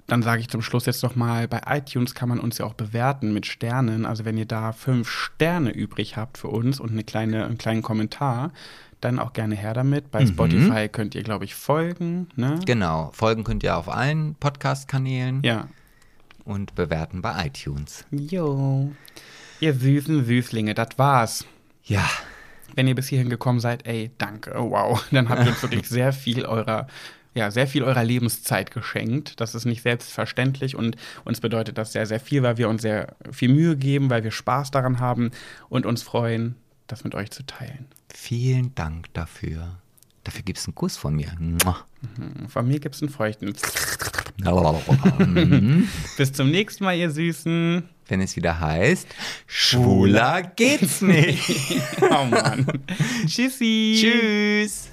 Dann sage ich zum Schluss jetzt noch mal, bei iTunes kann man uns ja auch bewerten mit Sternen. Also wenn ihr da fünf Sterne übrig habt für uns und eine kleine, einen kleinen Kommentar, dann auch gerne her damit. Bei Mhm. Spotify könnt ihr, glaube ich, folgen. Ne? Genau, folgen könnt ihr auf allen Podcast-Kanälen Ja. und bewerten bei iTunes. Jo. Ihr süßen Süßlinge, das war's. Ja, Wenn ihr bis hierhin gekommen seid, ey, danke, oh, wow. Dann habt ihr uns wirklich sehr viel eurer, ja, sehr viel eurer Lebenszeit geschenkt. Das ist nicht selbstverständlich und uns bedeutet das sehr, sehr viel, weil wir uns sehr viel Mühe geben, weil wir Spaß daran haben und uns freuen, das mit euch zu teilen. vielen Dank dafür. Dafür gibt es einen Kuss von mir. Mua. Von mir gibt's einen feuchten. Mhm. Bis zum nächsten Mal, ihr Süßen. Wenn es wieder heißt, schwuler geht's nicht. Oh Mann. Tschüssi. Tschüss.